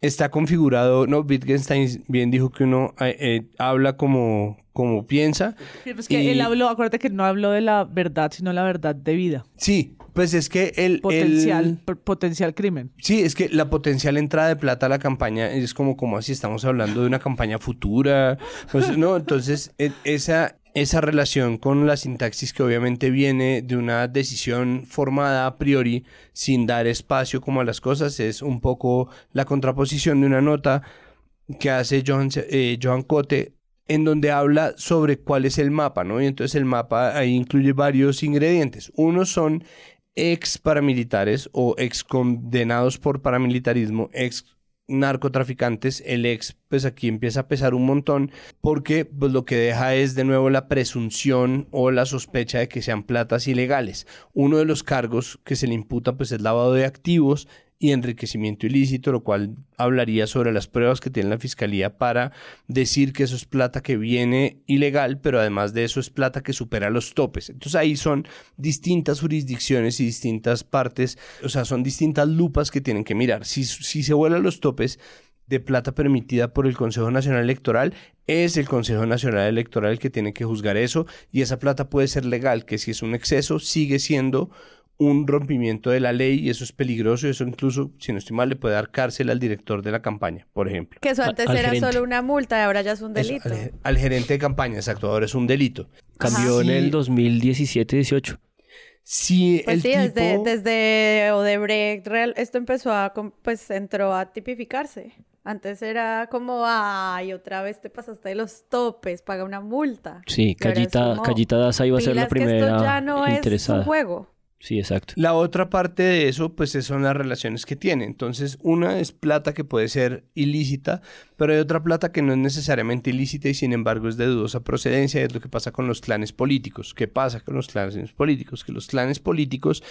está configurado, no, Wittgenstein bien dijo que uno eh, eh, habla como, como piensa. Sí, pues que él habló, acuérdate que no habló de la verdad, sino la verdad de vida. Sí, pues es que el... Potencial, potencial crimen. Sí, es que la potencial entrada de plata a la campaña es como, como así estamos hablando de una campaña futura. Pues, no, entonces e, esa, esa relación con la sintaxis que obviamente viene de una decisión formada a priori sin dar espacio como a las cosas es un poco la contraposición de una nota que hace Johan, eh, Cote en donde habla sobre cuál es el mapa, ¿no? Y entonces el mapa ahí incluye varios ingredientes. Uno son ex paramilitares o ex condenados por paramilitarismo, ex narcotraficantes, el ex, pues aquí empieza a pesar un montón, porque pues lo que deja es de nuevo la presunción o la sospecha de que sean platas ilegales. Uno de los cargos que se le imputa pues es lavado de activos y enriquecimiento ilícito, lo cual hablaría sobre las pruebas que tiene la fiscalía para decir que eso es plata que viene ilegal, pero además de eso es plata que supera los topes. Entonces ahí son distintas jurisdicciones y distintas partes, o sea, son distintas lupas que tienen que mirar. Si, si se vuelan los topes, de plata permitida por el Consejo Nacional Electoral, es el Consejo Nacional Electoral el que tiene que juzgar eso y esa plata puede ser legal, que si es un exceso sigue siendo un rompimiento de la ley y eso es peligroso y eso incluso, si no estoy mal, le puede dar cárcel al director de la campaña, por ejemplo. Que eso antes era solo una multa y ahora ya es un delito. al, gerente de campaña, exacto, ahora es un delito. Cambió en el 2017-18. Sí, pues sí, desde, desde Odebrecht, real, esto empezó a, pues entró a tipificarse. Antes era como, ay, otra vez te pasaste de los topes, paga una multa. Sí, Callita, Callita Daza iba a ser la primera que esto ya no interesada. Es un juego. Sí, exacto. La otra parte de eso, pues son las relaciones que tiene. Entonces, una es plata que puede ser ilícita, pero hay otra plata que no es necesariamente ilícita y sin embargo es de dudosa procedencia. Es lo que pasa con los clanes políticos. ¿Qué pasa con los clanes políticos? Que los clanes políticos,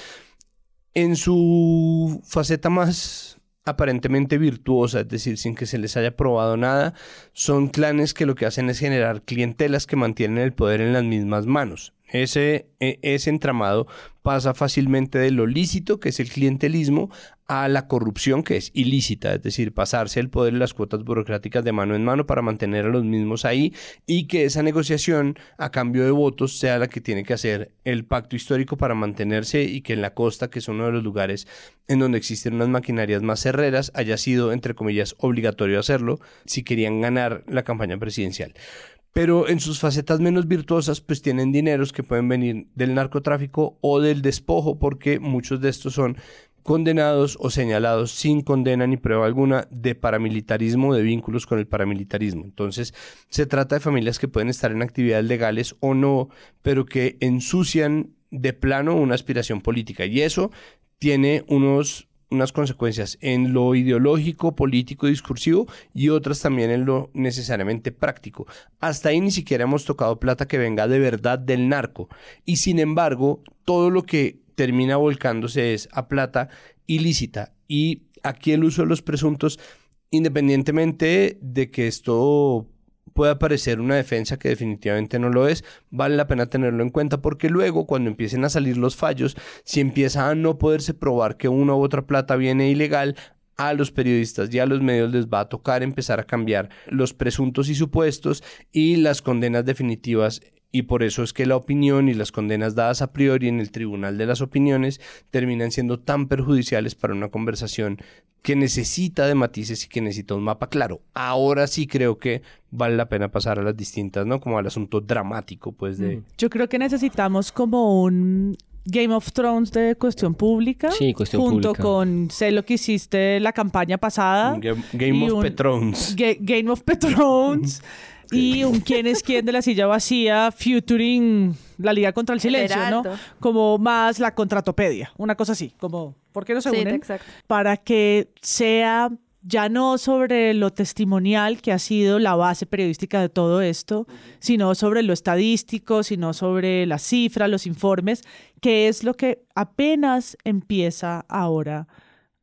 en su faceta más aparentemente virtuosa, es decir, sin que se les haya probado nada, son clanes que lo que hacen es generar clientelas que mantienen el poder en las mismas manos. Ese, e, ese entramado pasa fácilmente de lo lícito, que es el clientelismo, a la corrupción, que es ilícita, es decir, pasarse el poder y las cuotas burocráticas de mano en mano para mantener a los mismos ahí y que esa negociación a cambio de votos sea la que tiene que hacer el pacto histórico para mantenerse y que en la costa, que es uno de los lugares en donde existen unas maquinarias más cerreras, haya sido, entre comillas, obligatorio hacerlo si querían ganar la campaña presidencial. Pero en sus facetas menos virtuosas pues tienen dineros que pueden venir del narcotráfico o del despojo porque muchos de estos son condenados o señalados sin condena ni prueba alguna de paramilitarismo, de vínculos con el paramilitarismo. Entonces, se trata de familias que pueden estar en actividades legales o no, pero que ensucian de plano una aspiración política. Y eso tiene unos, unas consecuencias en lo ideológico, político, discursivo y otras también en lo necesariamente práctico. Hasta ahí ni siquiera hemos tocado plata que venga de verdad del narco. Y sin embargo, todo lo que termina volcándose es a plata ilícita. Y aquí el uso de los presuntos, independientemente de que esto pueda parecer una defensa que definitivamente no lo es, vale la pena tenerlo en cuenta porque luego cuando empiecen a salir los fallos, si empieza a no poderse probar que una u otra plata viene ilegal, a los periodistas y a los medios les va a tocar empezar a cambiar los presuntos y supuestos y las condenas definitivas y por eso es que la opinión y las condenas dadas a priori en el tribunal de las opiniones terminan siendo tan perjudiciales para una conversación que necesita de matices y que necesita un mapa claro. Ahora sí creo que vale la pena pasar a las distintas, ¿no? Como al asunto dramático, pues de... Yo creo que necesitamos como un Game of Thrones de cuestión pública. Sí, cuestión junto pública. con sé lo que hiciste la campaña pasada. Game, of. Ga- Game of Thrones. y un quién es quién de la silla vacía, featuring la Liga contra el Silencio, ¿no? Como más la contratopedia, una cosa así, como, ¿por qué no se Sí, unen? exacto. Para que sea ya no sobre lo testimonial que ha sido la base periodística de todo esto, sino sobre lo estadístico, sino sobre las cifras, los informes, que es lo que apenas empieza ahora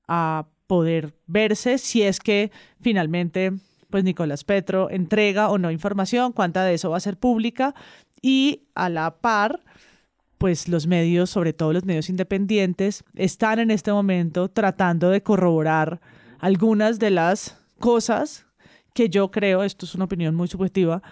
a poder verse si es que finalmente pues Nicolás Petro entrega o no información, cuánta de eso va a ser pública y a la par pues los medios, sobre todo los medios independientes, están en este momento tratando de corroborar algunas de las cosas que yo creo, esto es una opinión muy subjetiva,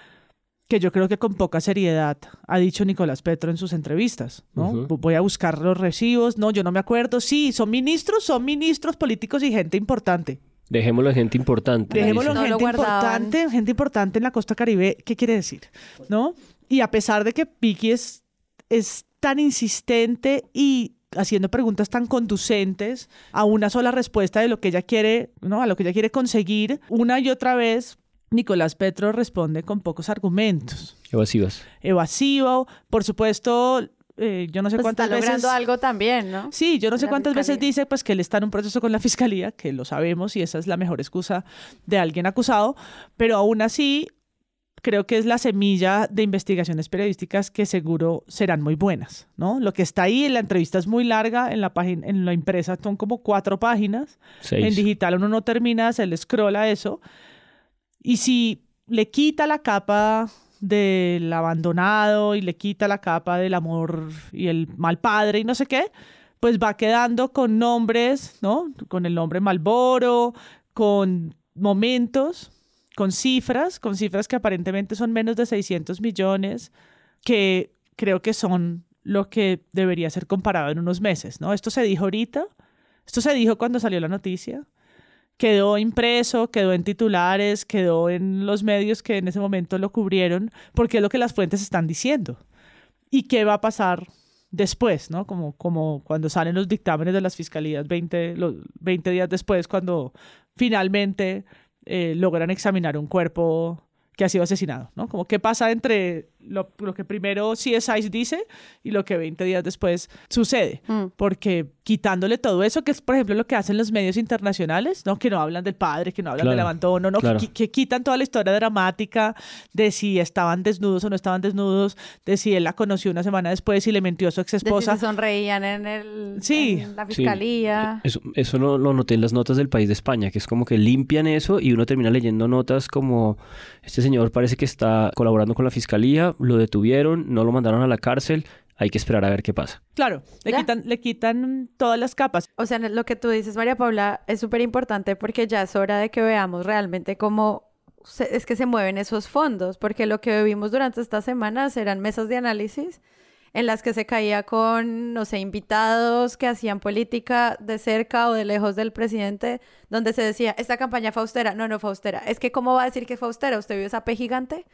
que yo creo que con poca seriedad ha dicho Nicolás Petro en sus entrevistas, ¿no? Ujú. Voy a buscar los recibos, no, yo no me acuerdo, sí, son ministros, son ministros políticos y gente importante. Dejémoslo en gente importante. Dejémoslo en. No gente importante, gente importante en la costa caribe, ¿qué quiere decir? ¿No? Y a pesar de que Vicky es, es tan insistente y haciendo preguntas tan conducentes a una sola respuesta de lo que ella quiere, ¿no? A lo que ella quiere conseguir, una y otra vez Nicolás Petro responde con pocos argumentos. Evasivas. Evasivo, por supuesto, eh, yo no sé Pues cuántas está logrando veces... algo también, ¿no? Sí, yo no sé La cuántas veces dice pues que él está en un proceso con la fiscalía, que lo sabemos y esa es la mejor excusa de alguien acusado, pero aún así creo que es la semilla de investigaciones periodísticas que seguro serán muy buenas, ¿no? Lo que está ahí en la entrevista es muy larga, en la página, en la impresa son como cuatro páginas, Seis. en digital uno no termina, se le scrolla eso, y si le quita la capa del abandonado y le quita la capa del amor y el mal padre y no sé qué, pues va quedando con nombres, ¿no? Con el nombre Malboro, con momentos, con cifras, con cifras que aparentemente son menos de 600 millones, que creo que son lo que debería ser comparado en unos meses, ¿no? Esto se dijo ahorita, esto se dijo cuando salió la noticia, quedó impreso, quedó en titulares, quedó en los medios que en ese momento lo cubrieron, porque es lo que las fuentes están diciendo. ¿Y qué va a pasar después, no? Como, como cuando salen los dictámenes de las fiscalías 20, los 20 días después, cuando finalmente eh, logran examinar un cuerpo que ha sido asesinado, ¿no? Como qué pasa entre lo, lo que primero CSI dice y lo que 20 días después sucede. Mm. Porque quitándole todo eso, que es por ejemplo lo que hacen los medios internacionales, ¿no? Que no hablan del padre, que no hablan Claro, del abandono, ¿no? claro. Que, que quitan toda la historia dramática de si estaban desnudos o no estaban desnudos, de si él la conoció una semana después y le mintió a su ex De si esposa. se sonreían en, el, Sí. en la Sí. fiscalía. Eso, eso lo, lo noté en las notas del país de España, que es como que limpian eso y uno termina leyendo notas como este señor parece que está colaborando con la fiscalía, lo detuvieron, no lo mandaron a la cárcel, hay que esperar a ver qué pasa. Claro, le quitan, le quitan todas las capas. O sea, lo que tú dices, María Paula, es súper importante porque ya es hora de que veamos realmente cómo se- es que se mueven esos fondos, porque lo que vimos durante estas semanas eran mesas de análisis en las que se caía con, no sé, invitados que hacían política de cerca o de lejos del presidente, donde se decía, esta campaña fue austera. No, no fue austera. Es que, ¿cómo va a decir que fue austera? ¿Usted vio esa P gigante?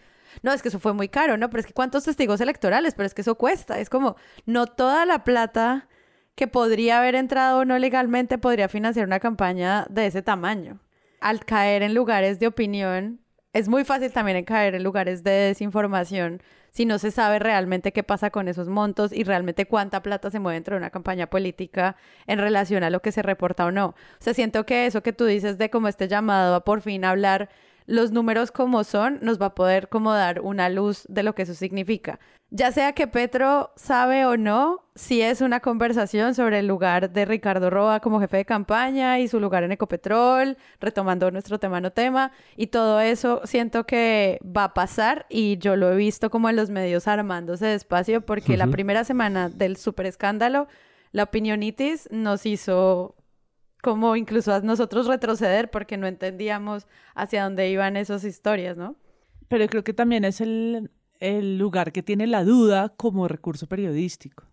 No, es que eso fue muy caro, ¿no? Pero es que ¿cuántos testigos electorales? Pero es que eso cuesta. Es como, no toda la plata que podría haber entrado no legalmente, podría financiar una campaña de ese tamaño. Al caer en lugares de opinión, es muy fácil también caer en lugares de desinformación si no se sabe realmente qué pasa con esos montos y realmente cuánta plata se mueve dentro de una campaña política en relación a lo que se reporta o no. O sea, siento que eso que tú dices de como este llamado a por fin hablar los números como son, nos va a poder como dar una luz de lo que eso significa. Ya sea que Petro sabe o no, si es una conversación sobre el lugar de Ricardo Roa como jefe de campaña y su lugar en Ecopetrol, retomando nuestro tema no tema, y todo eso siento que va a pasar y yo lo he visto como en los medios armándose despacio porque la primera semana del super escándalo, la opinionitis nos hizo como incluso a nosotros retroceder porque no entendíamos hacia dónde iban esas historias, ¿no? Pero creo que también es el, el lugar que tiene la duda como recurso periodístico.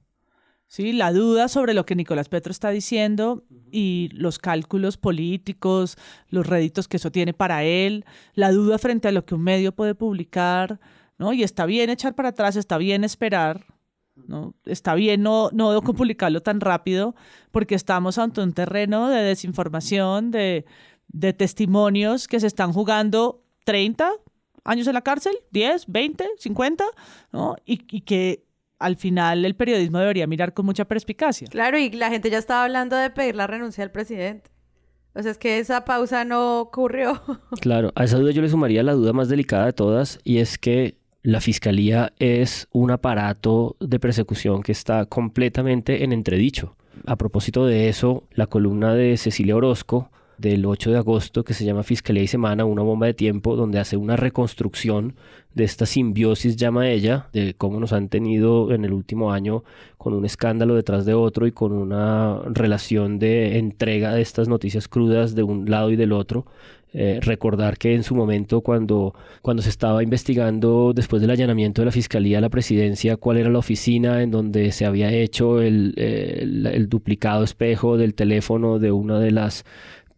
¿sí? La duda sobre lo que Nicolás Petro está diciendo y los cálculos políticos, los réditos que eso tiene para él, la duda frente a lo que un medio puede publicar, ¿no? Y está bien echar para atrás, está bien esperar, ¿no? Está bien no, no publicarlo tan rápido porque estamos ante un terreno de desinformación, de, de testimonios que se están jugando 30, años en la cárcel, 10, 20, 50, ¿no? Y, que al final el periodismo debería mirar con mucha perspicacia. Claro, y la gente ya estaba hablando de pedir la renuncia al presidente. O sea, es que esa pausa no ocurrió. Claro, a esa duda yo le sumaría la duda más delicada de todas, y es que la fiscalía es un aparato de persecución que está completamente en entredicho. A propósito de eso, la columna de Cecilia Orozco del 8 de agosto que se llama Fiscalía y Semana, una bomba de tiempo, donde hace una reconstrucción de esta simbiosis, llama ella, de cómo nos han tenido en el último año con un escándalo detrás de otro y con una relación de entrega de estas noticias crudas de un lado y del otro. Eh, recordar que en su momento cuando, cuando se estaba investigando después del allanamiento de la Fiscalía a la Presidencia cuál era la oficina en donde se había hecho el, el duplicado espejo del teléfono de una de las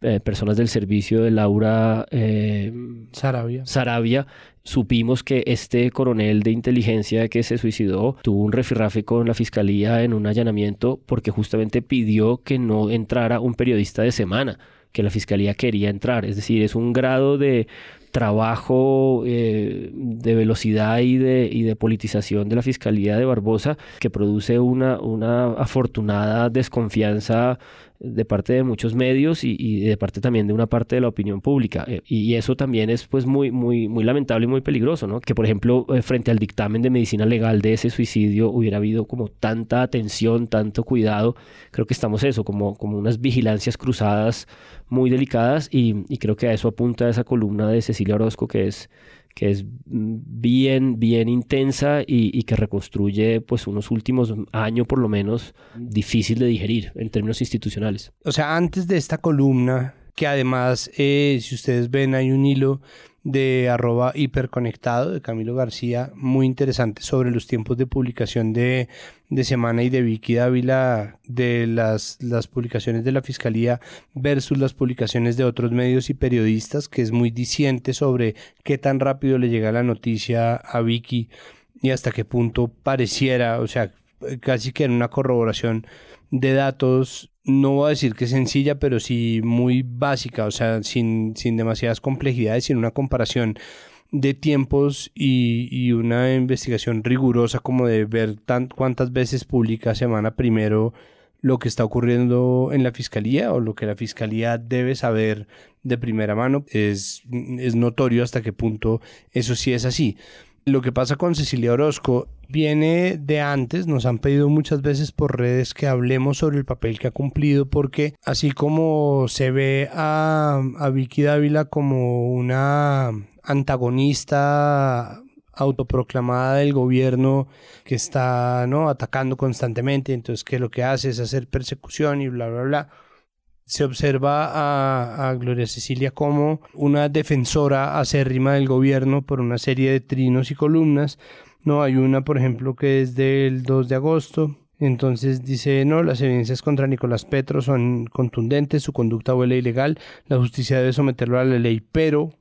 eh, personas del servicio de Laura eh, Sarabia. Sarabia, supimos que este coronel de inteligencia que se suicidó tuvo un refirrafe con la fiscalía en un allanamiento porque justamente pidió que no entrara un periodista de semana que la fiscalía quería entrar. Es decir, es un grado de trabajo eh, de velocidad y de, y de politización de la Fiscalía de Barbosa que produce una, una afortunada desconfianza de parte de muchos medios y, de parte también de una parte de la opinión pública. Eh, y eso también es pues muy, muy, muy lamentable y muy peligroso, ¿no? Que por ejemplo, eh, frente al dictamen de medicina legal de ese suicidio hubiera habido como tanta atención, tanto cuidado. Creo que estamos eso, como, como unas vigilancias cruzadas muy delicadas y, creo que a eso apunta esa columna de Cecilia Orozco que es que es bien, bien intensa y, que reconstruye pues unos últimos años por lo menos difícil de digerir en términos institucionales. O sea, antes de esta columna, que además, eh, si ustedes ven, hay un hilo de arroba hiperconectado de Camilo García, muy interesante sobre los tiempos de publicación de, de Semana y de Vicky Dávila de las, las publicaciones de la Fiscalía versus las publicaciones de otros medios y periodistas, que es muy diciente sobre qué tan rápido le llega la noticia a Vicky y hasta qué punto pareciera, o sea, casi que en una corroboración de datos no voy a decir que sencilla, pero sí muy básica, o sea, sin, sin demasiadas complejidades, sin una comparación de tiempos y, una investigación rigurosa como de ver tan, cuántas veces publica semana primero lo que está ocurriendo en la fiscalía o lo que la fiscalía debe saber de primera mano. Es, es notorio hasta qué punto eso sí es así. Lo que pasa con Cecilia Orozco viene de antes, nos han pedido muchas veces por redes que hablemos sobre el papel que ha cumplido porque así como se ve a, Vicky Dávila como una antagonista autoproclamada del gobierno que está ¿no? atacando constantemente, entonces que lo que hace es hacer persecución y bla, bla, bla se observa a, Gloria Cecilia como una defensora acérrima del gobierno por una serie de trinos y columnas. No, hay una, por ejemplo, que es del 2 de agosto. Entonces dice, no, las evidencias contra Nicolás Petro son contundentes, su conducta huele ilegal, la justicia debe someterlo a la ley, pero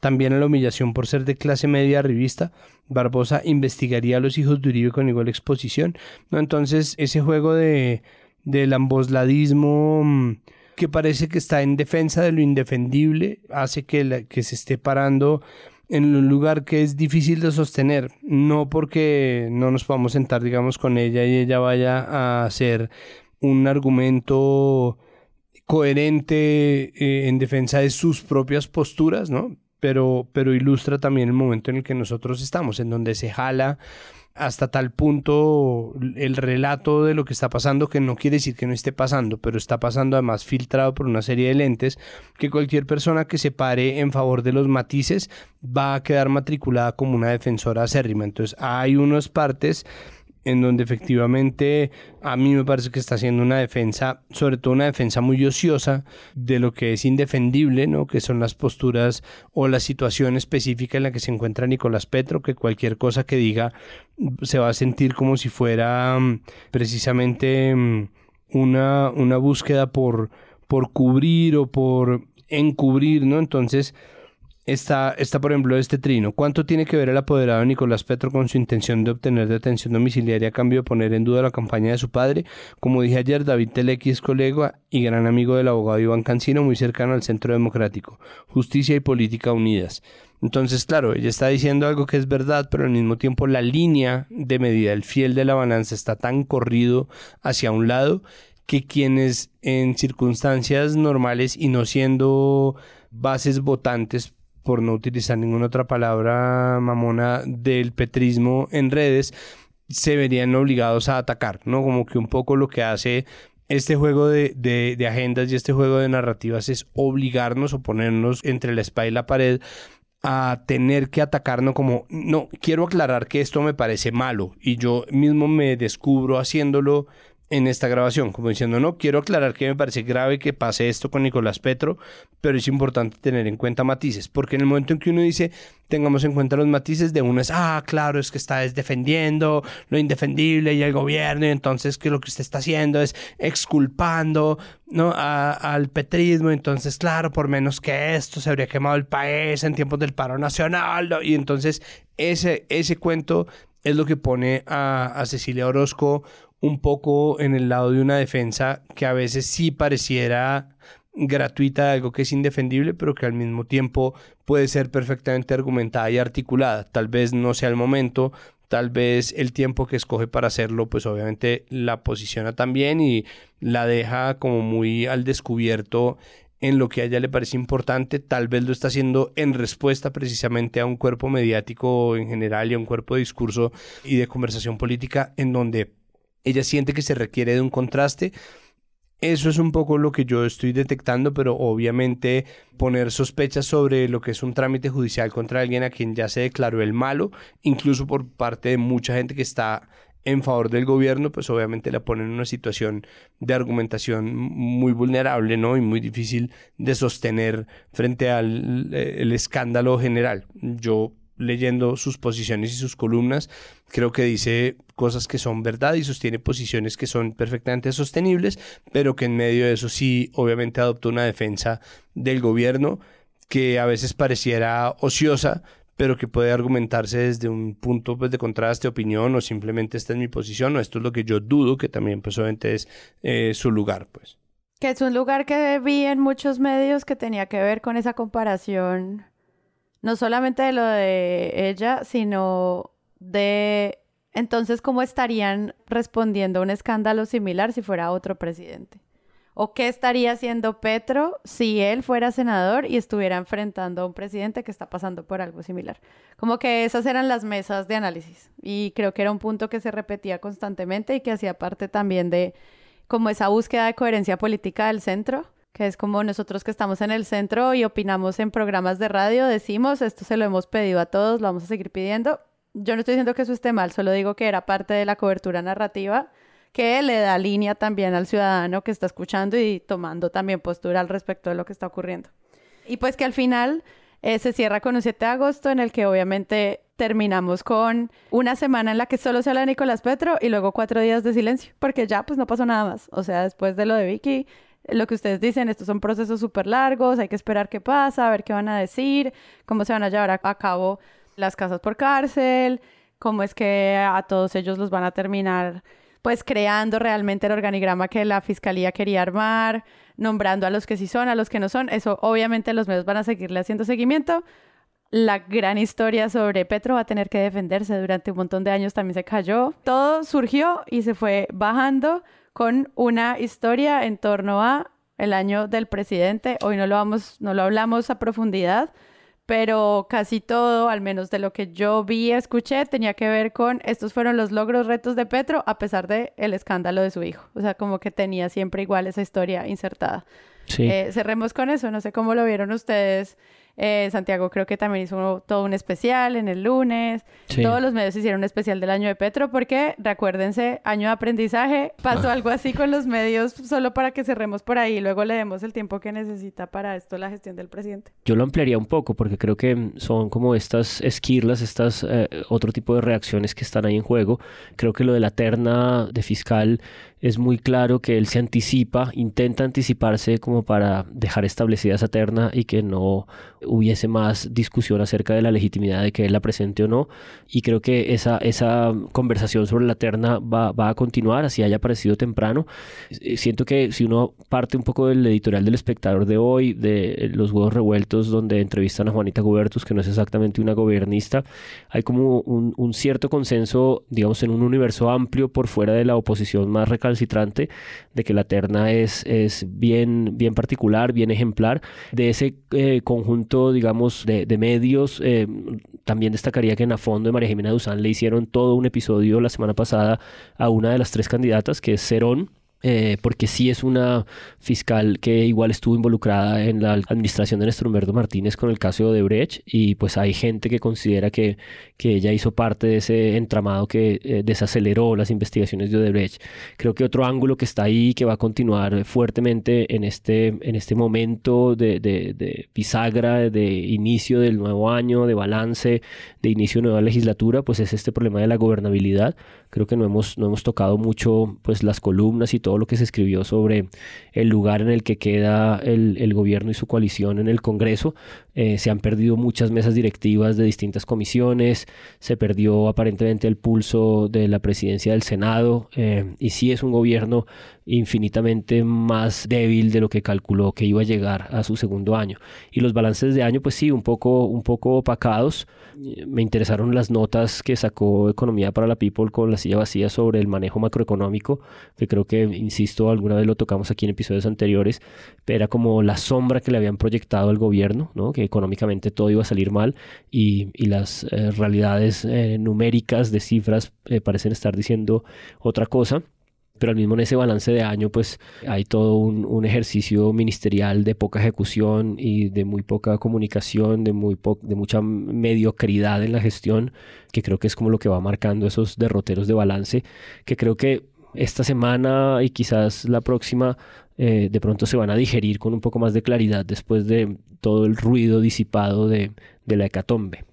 también a la humillación por ser de clase media revista, Barbosa investigaría a los hijos de Uribe con igual exposición. ¿no? Entonces, ese juego de del ambosladismo mm, que parece que está en defensa de lo indefendible, hace que, que se esté parando en un lugar que es difícil de sostener, no porque no nos podamos sentar, digamos, con ella y ella vaya a hacer un argumento coherente eh, en defensa de sus propias posturas, ¿no? Pero, pero ilustra también el momento en el que nosotros estamos, en donde se jala hasta tal punto el relato de lo que está pasando, que no quiere decir que no esté pasando, pero está pasando además filtrado por una serie de lentes, que cualquier persona que se pare en favor de los matices va a quedar matriculada como una defensora acérrima. Entonces hay unas partes en donde efectivamente a mí me parece que está haciendo una defensa, sobre todo una defensa muy ociosa de lo que es indefendible, ¿no? que son las posturas o la situación específica en la que se encuentra Nicolás Petro, que cualquier cosa que diga se va a sentir como si fuera mm, precisamente mm, una, una búsqueda por, por cubrir o por encubrir, ¿no? Entonces, está, está, por ejemplo, este trino. ¿Cuánto tiene que ver el apoderado Nicolás Petro con su intención de obtener detención domiciliaria a cambio de poner en duda la campaña de su padre? Como dije ayer, David Telequi es colega y gran amigo del abogado Iván Cancino, muy cercano al Centro Democrático. Justicia y Política Unidas. Entonces, claro, ella está diciendo algo que es verdad, pero al mismo tiempo la línea de medida, el fiel de la balanza, está tan corrido hacia un lado que quienes en circunstancias normales y no siendo bases votantes por no utilizar ninguna otra palabra mamona, del petrismo en redes, se verían obligados a atacar, ¿no? Como que un poco lo que hace este juego de, de, agendas y este juego de narrativas es obligarnos o ponernos entre la espada y la pared a tener que atacarnos como, no, quiero aclarar que esto me parece malo y yo mismo me descubro haciéndolo en esta grabación, como diciendo, no, quiero aclarar que me parece grave que pase esto con Nicolás Petro, pero es importante tener en cuenta matices, porque en el momento en que uno dice, tengamos en cuenta los matices, de uno es, ah, claro, es que está defendiendo lo indefendible y el gobierno, y entonces que lo que usted está haciendo es exculpando ¿no? al petrismo, entonces, claro, por menos que esto, se habría quemado el país en tiempos del paro nacional, y entonces ese, ese cuento es lo que pone a, a Cecilia Orozco un poco en el lado de una defensa que a veces sí pareciera gratuita algo que es indefendible, pero que al mismo tiempo puede ser perfectamente argumentada y articulada. Tal vez no sea el momento, tal vez el tiempo que escoge para hacerlo, pues obviamente la posiciona también y la deja como muy al descubierto en lo que a ella le parece importante, tal vez lo está haciendo en respuesta precisamente a un cuerpo mediático en general y a un cuerpo de discurso y de conversación política en donde ella siente que se requiere de un contraste. Eso es un poco lo que yo estoy detectando, pero obviamente poner sospechas sobre lo que es un trámite judicial contra alguien a quien ya se declaró el malo, incluso por parte de mucha gente que está en favor del gobierno, pues obviamente la pone en una situación de argumentación muy vulnerable, ¿no? Y muy difícil de sostener frente al eh, el escándalo general. Yo leyendo sus posiciones y sus columnas, creo que dice cosas que son verdad y sostiene posiciones que son perfectamente sostenibles, pero que en medio de eso sí, obviamente adoptó una defensa del gobierno que a veces pareciera ociosa, pero que puede argumentarse desde un punto pues, de contraste, opinión, o simplemente esta es mi posición, o esto es lo que yo dudo, que también pues obviamente es eh, su lugar, pues. Que es un lugar que vi en muchos medios que tenía que ver con esa comparación no solamente de lo de ella, sino de entonces cómo estarían respondiendo a un escándalo similar si fuera otro presidente. ¿O qué estaría haciendo Petro si él fuera senador y estuviera enfrentando a un presidente que está pasando por algo similar? Como que esas eran las mesas de análisis. Y creo que era un punto que se repetía constantemente y que hacía parte también de como esa búsqueda de coherencia política del centro que es como nosotros que estamos en el centro y opinamos en programas de radio, decimos, esto se lo hemos pedido a todos, lo vamos a seguir pidiendo. Yo no estoy diciendo que eso esté mal, solo digo que era parte de la cobertura narrativa que le da línea también al ciudadano que está escuchando y tomando también postura al respecto de lo que está ocurriendo. Y pues que al final eh, se cierra con un 7 de agosto en el que obviamente terminamos con una semana en la que solo se habla de Nicolás Petro y luego cuatro días de silencio, porque ya pues no pasó nada más. O sea, después de lo de Vicky, lo que ustedes dicen, estos son procesos súper largos, hay que esperar qué pasa, a ver qué van a decir, cómo se van a llevar a cabo las casas por cárcel, cómo es que a todos ellos los van a terminar pues creando realmente el organigrama que la fiscalía quería armar, nombrando a los que sí son, a los que no son. Eso obviamente los medios van a seguirle haciendo seguimiento. La gran historia sobre Petro va a tener que defenderse durante un montón de años también se cayó. Todo surgió y se fue bajando con una historia en torno a el año del presidente. Hoy no lo vamos, no lo hablamos a profundidad, pero casi todo, al menos de lo que yo vi y escuché, tenía que ver con estos fueron los logros, retos de Petro, a pesar de el escándalo de su hijo. O sea, como que tenía siempre igual esa historia insertada. Eh, cerremos con eso. No sé cómo lo vieron ustedes eh, Santiago creo que también hizo todo un especial en el lunes. Todos los medios hicieron un especial del año de Petro porque, recuérdense, año de aprendizaje. Pasó ah. algo así con los medios solo para que cerremos por ahí y luego le demos el tiempo que necesita para esto la gestión del presidente. Yo lo ampliaría un poco porque creo que son como estas esquirlas, estas eh, otro tipo de reacciones que están ahí en juego. Creo que lo de la terna de fiscal es muy claro que él se anticipa, intenta anticiparse como para dejar establecida esa terna y que no hubiese más discusión acerca de la legitimidad de que él la presente o no. Y creo que esa, esa conversación sobre la terna va, va a continuar, así haya aparecido temprano. Eh, siento que si uno parte un poco del editorial del espectador de hoy, de los huevos revueltos, donde entrevistan a Juanita Gubertus, que no es exactamente una gobernista, hay como un, un cierto consenso, digamos, en un universo amplio por fuera de la oposición más recalcitrante citrante de que la terna es, es bien, bien particular, bien ejemplar. De ese eh, conjunto, digamos, de, medios, eh, también destacaría que en a fondo de María Jimena Duzán le hicieron todo un episodio la semana pasada a una de las tres candidatas, que es Cerón, eh, porque sí es una fiscal que igual estuvo involucrada en la administración de Néstor Humberto Martínez con el caso de Odebrecht y pues hay gente que considera que, que ella hizo parte de ese entramado que eh, desaceleró las investigaciones de Odebrecht. Creo que otro ángulo que está ahí que va a continuar fuertemente en este, en este momento de, de, de bisagra, de inicio del nuevo año, de balance, de inicio de nueva legislatura, pues es este problema de la gobernabilidad. Creo que no hemos, no hemos tocado mucho pues las columnas y todo lo que se escribió sobre el lugar en el que queda el, gobierno y su coalición en el Congreso. Eh, se han perdido muchas mesas directivas de distintas comisiones, se perdió aparentemente el pulso de la presidencia del Senado eh, y sí es un gobierno infinitamente más débil de lo que calculó que iba a llegar a su segundo año. Y los balances de año, pues sí, un poco, un poco opacados. Me interesaron las notas que sacó Economía para la People con la silla vacía sobre el manejo macroeconómico, que creo que, insisto, alguna vez lo tocamos aquí en episodios anteriores, era como la sombra que le habían proyectado al gobierno, ¿no? que económicamente todo iba a salir mal y, las eh, realidades eh, numéricas de cifras eh, parecen estar diciendo otra cosa pero al mismo en ese balance de año pues hay todo un, ejercicio ministerial de poca ejecución y de muy poca comunicación, de, muy de mucha mediocridad en la gestión, que creo que es como lo que va marcando esos derroteros de balance, que creo que esta semana y quizás la próxima eh, de pronto se van a digerir con un poco más de claridad después de todo el ruido disipado de, de la hecatombe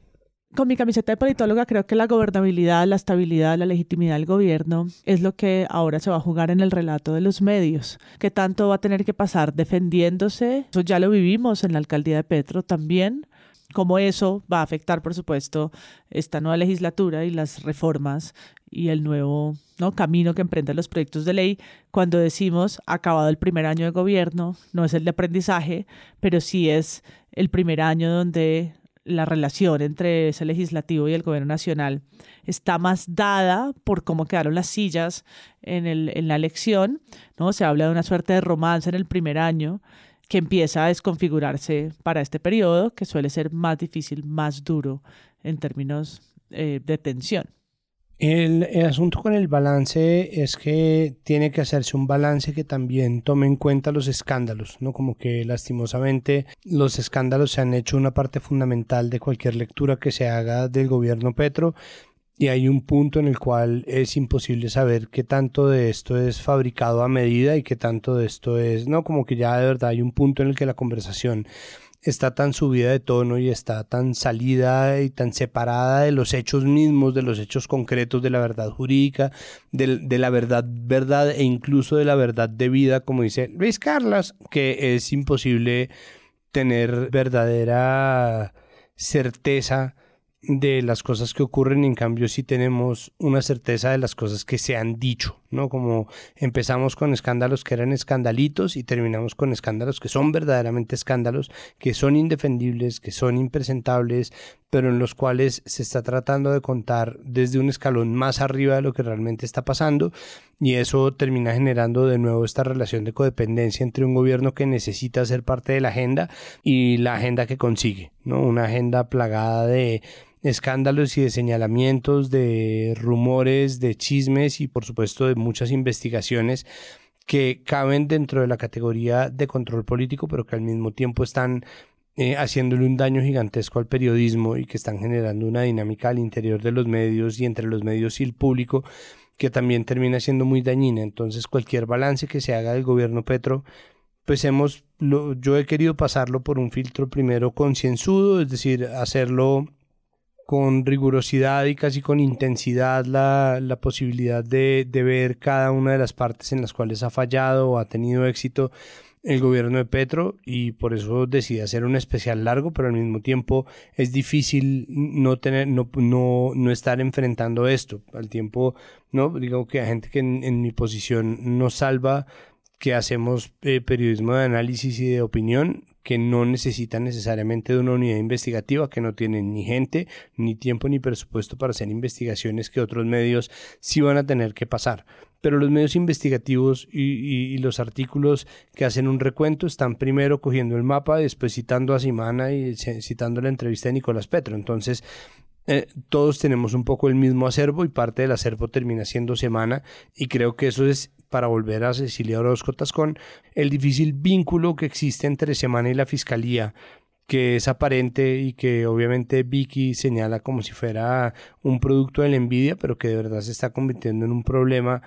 con mi camiseta de politóloga creo que la gobernabilidad, la estabilidad, la legitimidad del gobierno es lo que ahora se va a jugar en el relato de los medios. ¿Qué tanto va a tener que pasar defendiéndose? Eso ya lo vivimos en la alcaldía de Petro también. Cómo eso va a afectar, por supuesto, esta nueva legislatura y las reformas y el nuevo ¿no? camino que emprenden los proyectos de ley cuando decimos acabado el primer año de gobierno, no es el de aprendizaje, pero sí es el primer año donde la relación entre ese legislativo y el gobierno nacional está más dada por cómo quedaron las sillas en, el, en la elección, ¿no? Se habla de una suerte de romance en el primer año que empieza a desconfigurarse para este periodo, que suele ser más difícil, más duro en términos eh, de tensión. El, asunto con el balance es que tiene que hacerse un balance que también tome en cuenta los escándalos, ¿no? Como que lastimosamente los escándalos se han hecho una parte fundamental de cualquier lectura que se haga del gobierno Petro y hay un punto en el cual es imposible saber qué tanto de esto es fabricado a medida y qué tanto de esto es, ¿no? Como que ya de verdad hay un punto en el que la conversación está tan subida de tono y está tan salida y tan separada de los hechos mismos, de los hechos concretos, de la verdad jurídica, de, la verdad verdad e incluso de la verdad de vida, como dice Luis Carlos, que es imposible tener verdadera certeza de las cosas que ocurren, en cambio sí tenemos una certeza de las cosas que se han dicho, ¿no? Como empezamos con escándalos que eran escandalitos y terminamos con escándalos que son verdaderamente escándalos, que son indefendibles, que son impresentables, pero en los cuales se está tratando de contar desde un escalón más arriba de lo que realmente está pasando y eso termina generando de nuevo esta relación de codependencia entre un gobierno que necesita ser parte de la agenda y la agenda que consigue, ¿no? Una agenda plagada de escándalos y de señalamientos, de rumores, de chismes y por supuesto de muchas investigaciones que caben dentro de la categoría de control político, pero que al mismo tiempo están eh, haciéndole un daño gigantesco al periodismo y que están generando una dinámica al interior de los medios y entre los medios y el público que también termina siendo muy dañina. Entonces cualquier balance que se haga del gobierno Petro, pues hemos, yo he querido pasarlo por un filtro primero concienzudo, es decir, hacerlo con rigurosidad y casi con intensidad la, la posibilidad de, de, ver cada una de las partes en las cuales ha fallado o ha tenido éxito el gobierno de Petro y por eso decidí hacer un especial largo, pero al mismo tiempo es difícil no tener, no, no, no estar enfrentando esto. Al tiempo, no, digo que hay gente que en, en mi posición no salva que hacemos eh, periodismo de análisis y de opinión, que no necesitan necesariamente de una unidad investigativa, que no tienen ni gente, ni tiempo, ni presupuesto para hacer investigaciones que otros medios sí van a tener que pasar. Pero los medios investigativos y, los artículos que hacen un recuento están primero cogiendo el mapa, después citando a Simana y citando la entrevista de Nicolás Petro. Entonces, eh, todos tenemos un poco el mismo acervo y parte del acervo termina siendo semana y creo que eso es para volver a Cecilia Orozco Tascón, el difícil vínculo que existe entre Semana y la Fiscalía, que es aparente y que obviamente Vicky señala como si fuera un producto de la envidia, pero que de verdad se está convirtiendo en un problema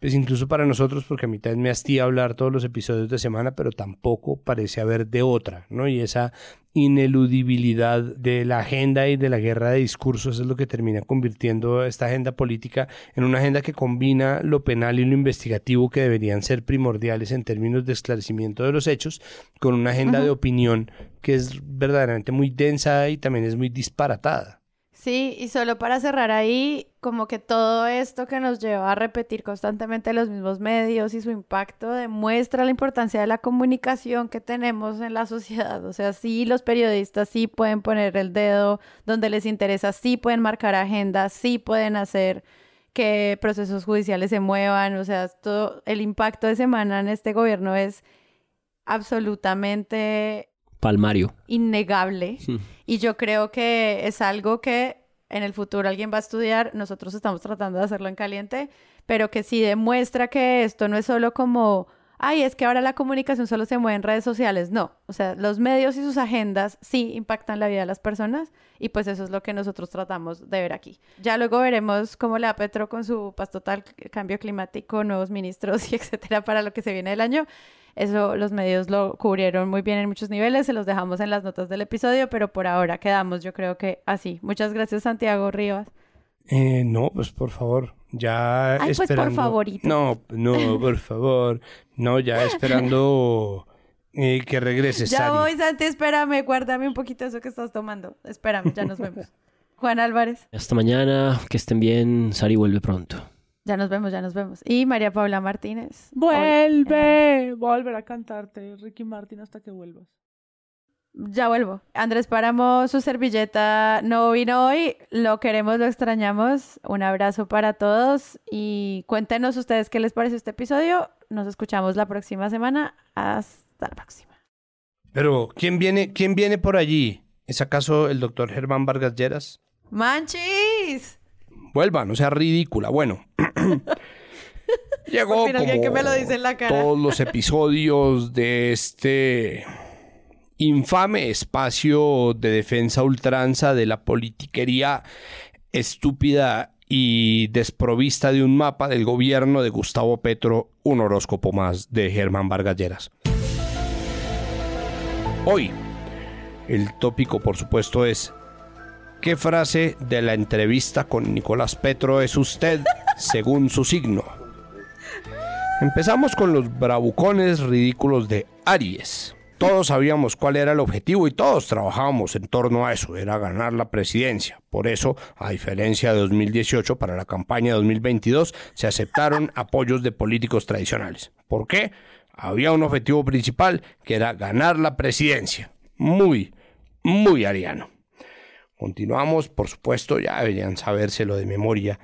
pues incluso para nosotros, porque a mitad me hastía hablar todos los episodios de semana, pero tampoco parece haber de otra, ¿no? Y esa ineludibilidad de la agenda y de la guerra de discursos es lo que termina convirtiendo esta agenda política en una agenda que combina lo penal y lo investigativo que deberían ser primordiales en términos de esclarecimiento de los hechos con una agenda de opinión que es verdaderamente muy densa y también es muy disparatada. Sí, y solo para cerrar ahí, como que todo esto que nos lleva a repetir constantemente los mismos medios y su impacto demuestra la importancia de la comunicación que tenemos en la sociedad. O sea, sí, los periodistas sí pueden poner el dedo donde les interesa, sí pueden marcar agendas, sí pueden hacer que procesos judiciales se muevan. O sea, todo el impacto de semana en este gobierno es absolutamente Palmario. Innegable. Y yo creo que es algo que en el futuro alguien va a estudiar. Nosotros estamos tratando de hacerlo en caliente, pero que sí demuestra que esto no es solo como, ay, es que ahora la comunicación solo se mueve en redes sociales. No, o sea, los medios y sus agendas sí impactan la vida de las personas y pues eso es lo que nosotros tratamos de ver aquí. Ya luego veremos cómo le da Petro con su paz total, cambio climático, nuevos ministros y etcétera para lo que se viene del año. Eso los medios lo cubrieron muy bien en muchos niveles, se los dejamos en las notas del episodio, pero por ahora quedamos, yo creo que así. Muchas gracias, Santiago Rivas. Eh, no, pues por favor, ya Ay, esperando. pues por favorito. No, no, por favor. No, ya esperando eh, que regreses, Ya Sari. voy, Santi, espérame, guárdame un poquito eso que estás tomando. Espérame, ya nos vemos. Juan Álvarez, Hasta mañana, que estén bien. Sari vuelve pronto. Ya nos vemos, ya nos vemos. Y María Paula Martínez. Vuelve, volver a cantarte, Ricky Martin, hasta que vuelvas. Ya vuelvo. Andrés Páramo, su servilleta no vino hoy. Lo queremos, lo extrañamos. Un abrazo para todos y cuéntenos ustedes qué les pareció este episodio. Nos escuchamos la próxima semana. Hasta la próxima. Pero, ¿quién viene, ¿quién viene por allí? ¿Es acaso el doctor Germán Vargas Lleras? ¡Manchis! Vuelva, no sea ridícula. Bueno. Llegó Por fin alguien como que me lo dice en la cara. todos los episodios de este infame espacio de defensa ultranza de la politiquería estúpida y desprovista de un mapa del gobierno de Gustavo Petro, un horóscopo más de Germán Vargas Lleras. Hoy, el tópico, por supuesto, es ¿Qué frase de la entrevista con Nicolás Petro es usted según su signo? Empezamos con los bravucones ridículos de Aries. Todos sabíamos cuál era el objetivo y todos trabajábamos en torno a eso, era ganar la presidencia. Por eso, a diferencia de 2018, para la campaña de 2022 se aceptaron apoyos de políticos tradicionales. ¿Por qué? Había un objetivo principal que era ganar la presidencia. Muy, muy ariano. Continuamos, por supuesto, ya deberían sabérselo de memoria.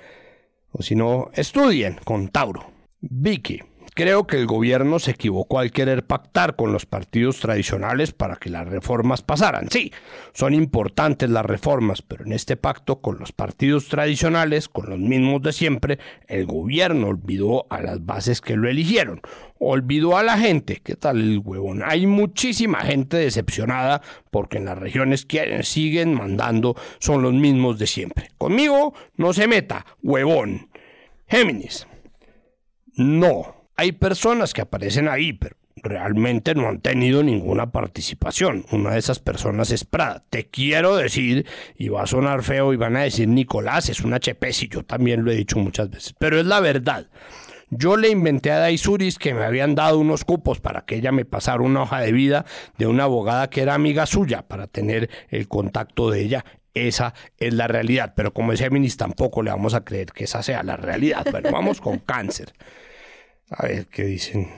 O si no, estudien con Tauro. Vicky. Creo que el gobierno se equivocó al querer pactar con los partidos tradicionales para que las reformas pasaran. Sí, son importantes las reformas, pero en este pacto con los partidos tradicionales, con los mismos de siempre, el gobierno olvidó a las bases que lo eligieron. Olvidó a la gente. ¿Qué tal el huevón? Hay muchísima gente decepcionada porque en las regiones que siguen mandando son los mismos de siempre. Conmigo no se meta, huevón. Géminis. No, hay personas que aparecen ahí, pero realmente no han tenido ninguna participación. Una de esas personas es Prada. Te quiero decir, y va a sonar feo y van a decir Nicolás, es una chepesi, yo también lo he dicho muchas veces, pero es la verdad. Yo le inventé a Daisuris que me habían dado unos cupos para que ella me pasara una hoja de vida de una abogada que era amiga suya para tener el contacto de ella. Esa es la realidad, pero como es Géminis tampoco le vamos a creer que esa sea la realidad. Bueno, vamos con cáncer. A ver qué dicen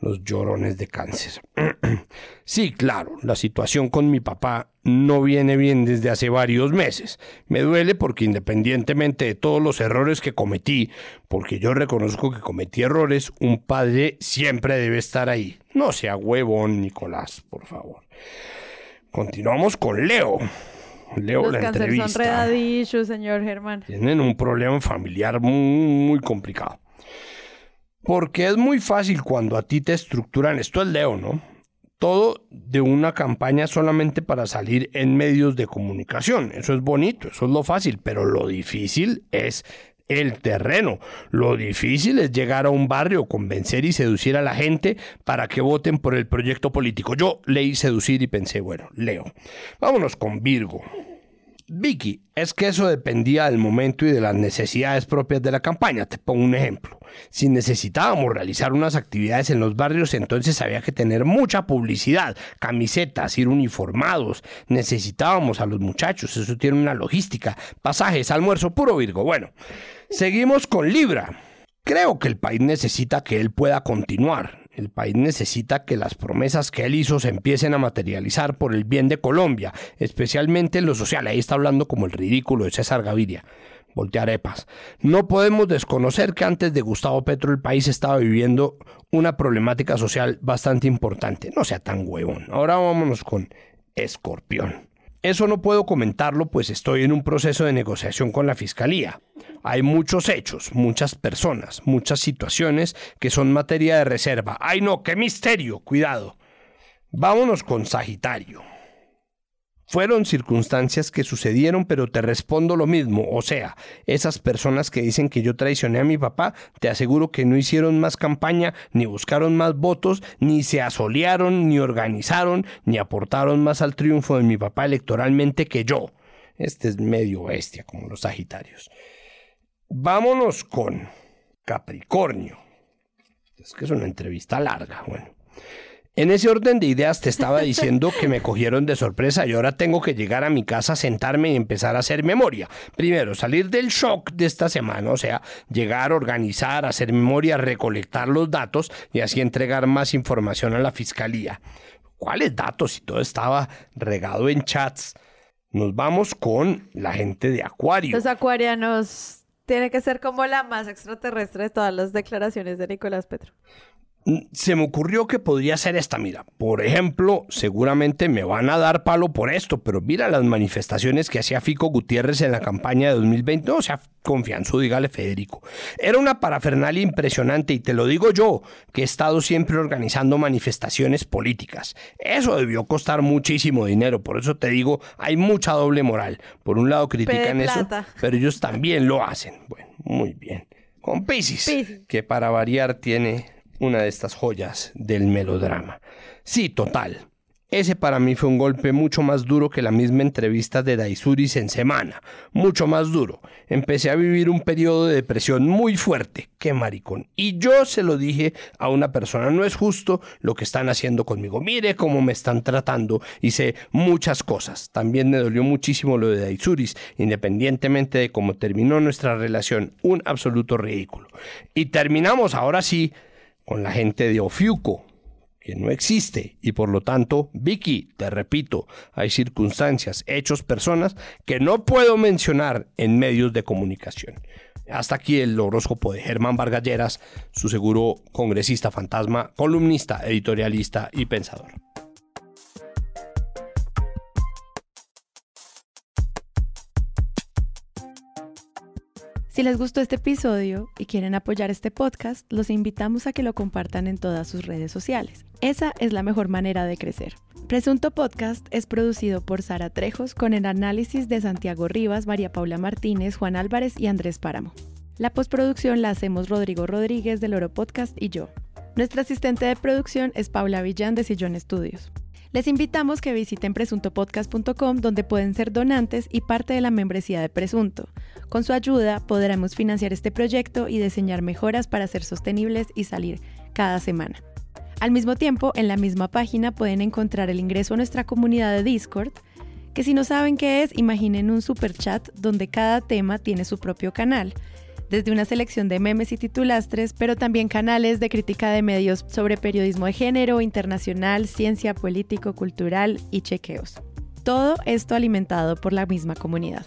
los llorones de cáncer. sí, claro, la situación con mi papá no viene bien desde hace varios meses. Me duele porque independientemente de todos los errores que cometí, porque yo reconozco que cometí errores, un padre siempre debe estar ahí. No sea huevón, Nicolás, por favor. Continuamos con Leo. Leo Los la entrevista. son señor Germán. Tienen un problema familiar muy, muy complicado. Porque es muy fácil cuando a ti te estructuran, esto es Leo, ¿no? Todo de una campaña solamente para salir en medios de comunicación. Eso es bonito, eso es lo fácil, pero lo difícil es el terreno. Lo difícil es llegar a un barrio, convencer y seducir a la gente para que voten por el proyecto político. Yo leí seducir y pensé, bueno, Leo. Vámonos con Virgo. Vicky, es que eso dependía del momento y de las necesidades propias de la campaña. Te pongo un ejemplo. Si necesitábamos realizar unas actividades en los barrios, entonces había que tener mucha publicidad, camisetas, ir uniformados. Necesitábamos a los muchachos, eso tiene una logística. Pasajes, almuerzo, puro Virgo. Bueno, seguimos con Libra. Creo que el país necesita que él pueda continuar. El país necesita que las promesas que él hizo se empiecen a materializar por el bien de Colombia, especialmente en lo social. Ahí está hablando como el ridículo de César Gaviria. Voltearepas. No podemos desconocer que antes de Gustavo Petro el país estaba viviendo una problemática social bastante importante. No sea tan huevón. Ahora vámonos con Escorpión. Eso no puedo comentarlo pues estoy en un proceso de negociación con la Fiscalía. Hay muchos hechos, muchas personas, muchas situaciones que son materia de reserva. ¡Ay no, qué misterio! Cuidado. Vámonos con Sagitario. Fueron circunstancias que sucedieron, pero te respondo lo mismo. O sea, esas personas que dicen que yo traicioné a mi papá, te aseguro que no hicieron más campaña, ni buscaron más votos, ni se asolearon, ni organizaron, ni aportaron más al triunfo de mi papá electoralmente que yo. Este es medio bestia, como los Sagitarios. Vámonos con Capricornio. Es que es una entrevista larga, bueno. En ese orden de ideas te estaba diciendo que me cogieron de sorpresa y ahora tengo que llegar a mi casa, sentarme y empezar a hacer memoria. Primero, salir del shock de esta semana, o sea, llegar, organizar, hacer memoria, recolectar los datos y así entregar más información a la fiscalía. ¿Cuáles datos? Si todo estaba regado en chats. Nos vamos con la gente de Acuario. Los acuarianos tiene que ser como la más extraterrestre de todas las declaraciones de Nicolás Petro. Se me ocurrió que podría ser esta, mira. Por ejemplo, seguramente me van a dar palo por esto, pero mira las manifestaciones que hacía Fico Gutiérrez en la campaña de 2020. No, o sea, confianzo, dígale Federico. Era una parafernalia impresionante y te lo digo yo, que he estado siempre organizando manifestaciones políticas. Eso debió costar muchísimo dinero, por eso te digo, hay mucha doble moral. Por un lado critican eso, pero ellos también lo hacen. Bueno, muy bien. Con Pisces, que para variar tiene una de estas joyas del melodrama. Sí, total. Ese para mí fue un golpe mucho más duro que la misma entrevista de Daisuris en semana. Mucho más duro. Empecé a vivir un periodo de depresión muy fuerte. Qué maricón. Y yo se lo dije a una persona. No es justo lo que están haciendo conmigo. Mire cómo me están tratando. Hice muchas cosas. También me dolió muchísimo lo de Daisuris. Independientemente de cómo terminó nuestra relación. Un absoluto ridículo. Y terminamos ahora sí con la gente de Ofiuco que no existe y por lo tanto, Vicky, te repito, hay circunstancias, hechos, personas que no puedo mencionar en medios de comunicación. Hasta aquí el horóscopo de Germán Vargalleras, su seguro congresista fantasma, columnista, editorialista y pensador. Si les gustó este episodio y quieren apoyar este podcast, los invitamos a que lo compartan en todas sus redes sociales. Esa es la mejor manera de crecer. Presunto Podcast es producido por Sara Trejos con el análisis de Santiago Rivas, María Paula Martínez, Juan Álvarez y Andrés Páramo. La postproducción la hacemos Rodrigo Rodríguez del Oro Podcast y yo. Nuestra asistente de producción es Paula Villán de Sillón Estudios. Les invitamos que visiten presuntopodcast.com donde pueden ser donantes y parte de la membresía de Presunto. Con su ayuda podremos financiar este proyecto y diseñar mejoras para ser sostenibles y salir cada semana. Al mismo tiempo, en la misma página pueden encontrar el ingreso a nuestra comunidad de Discord, que si no saben qué es, imaginen un super chat donde cada tema tiene su propio canal desde una selección de memes y titulastres, pero también canales de crítica de medios sobre periodismo de género, internacional, ciencia, político, cultural y chequeos. Todo esto alimentado por la misma comunidad.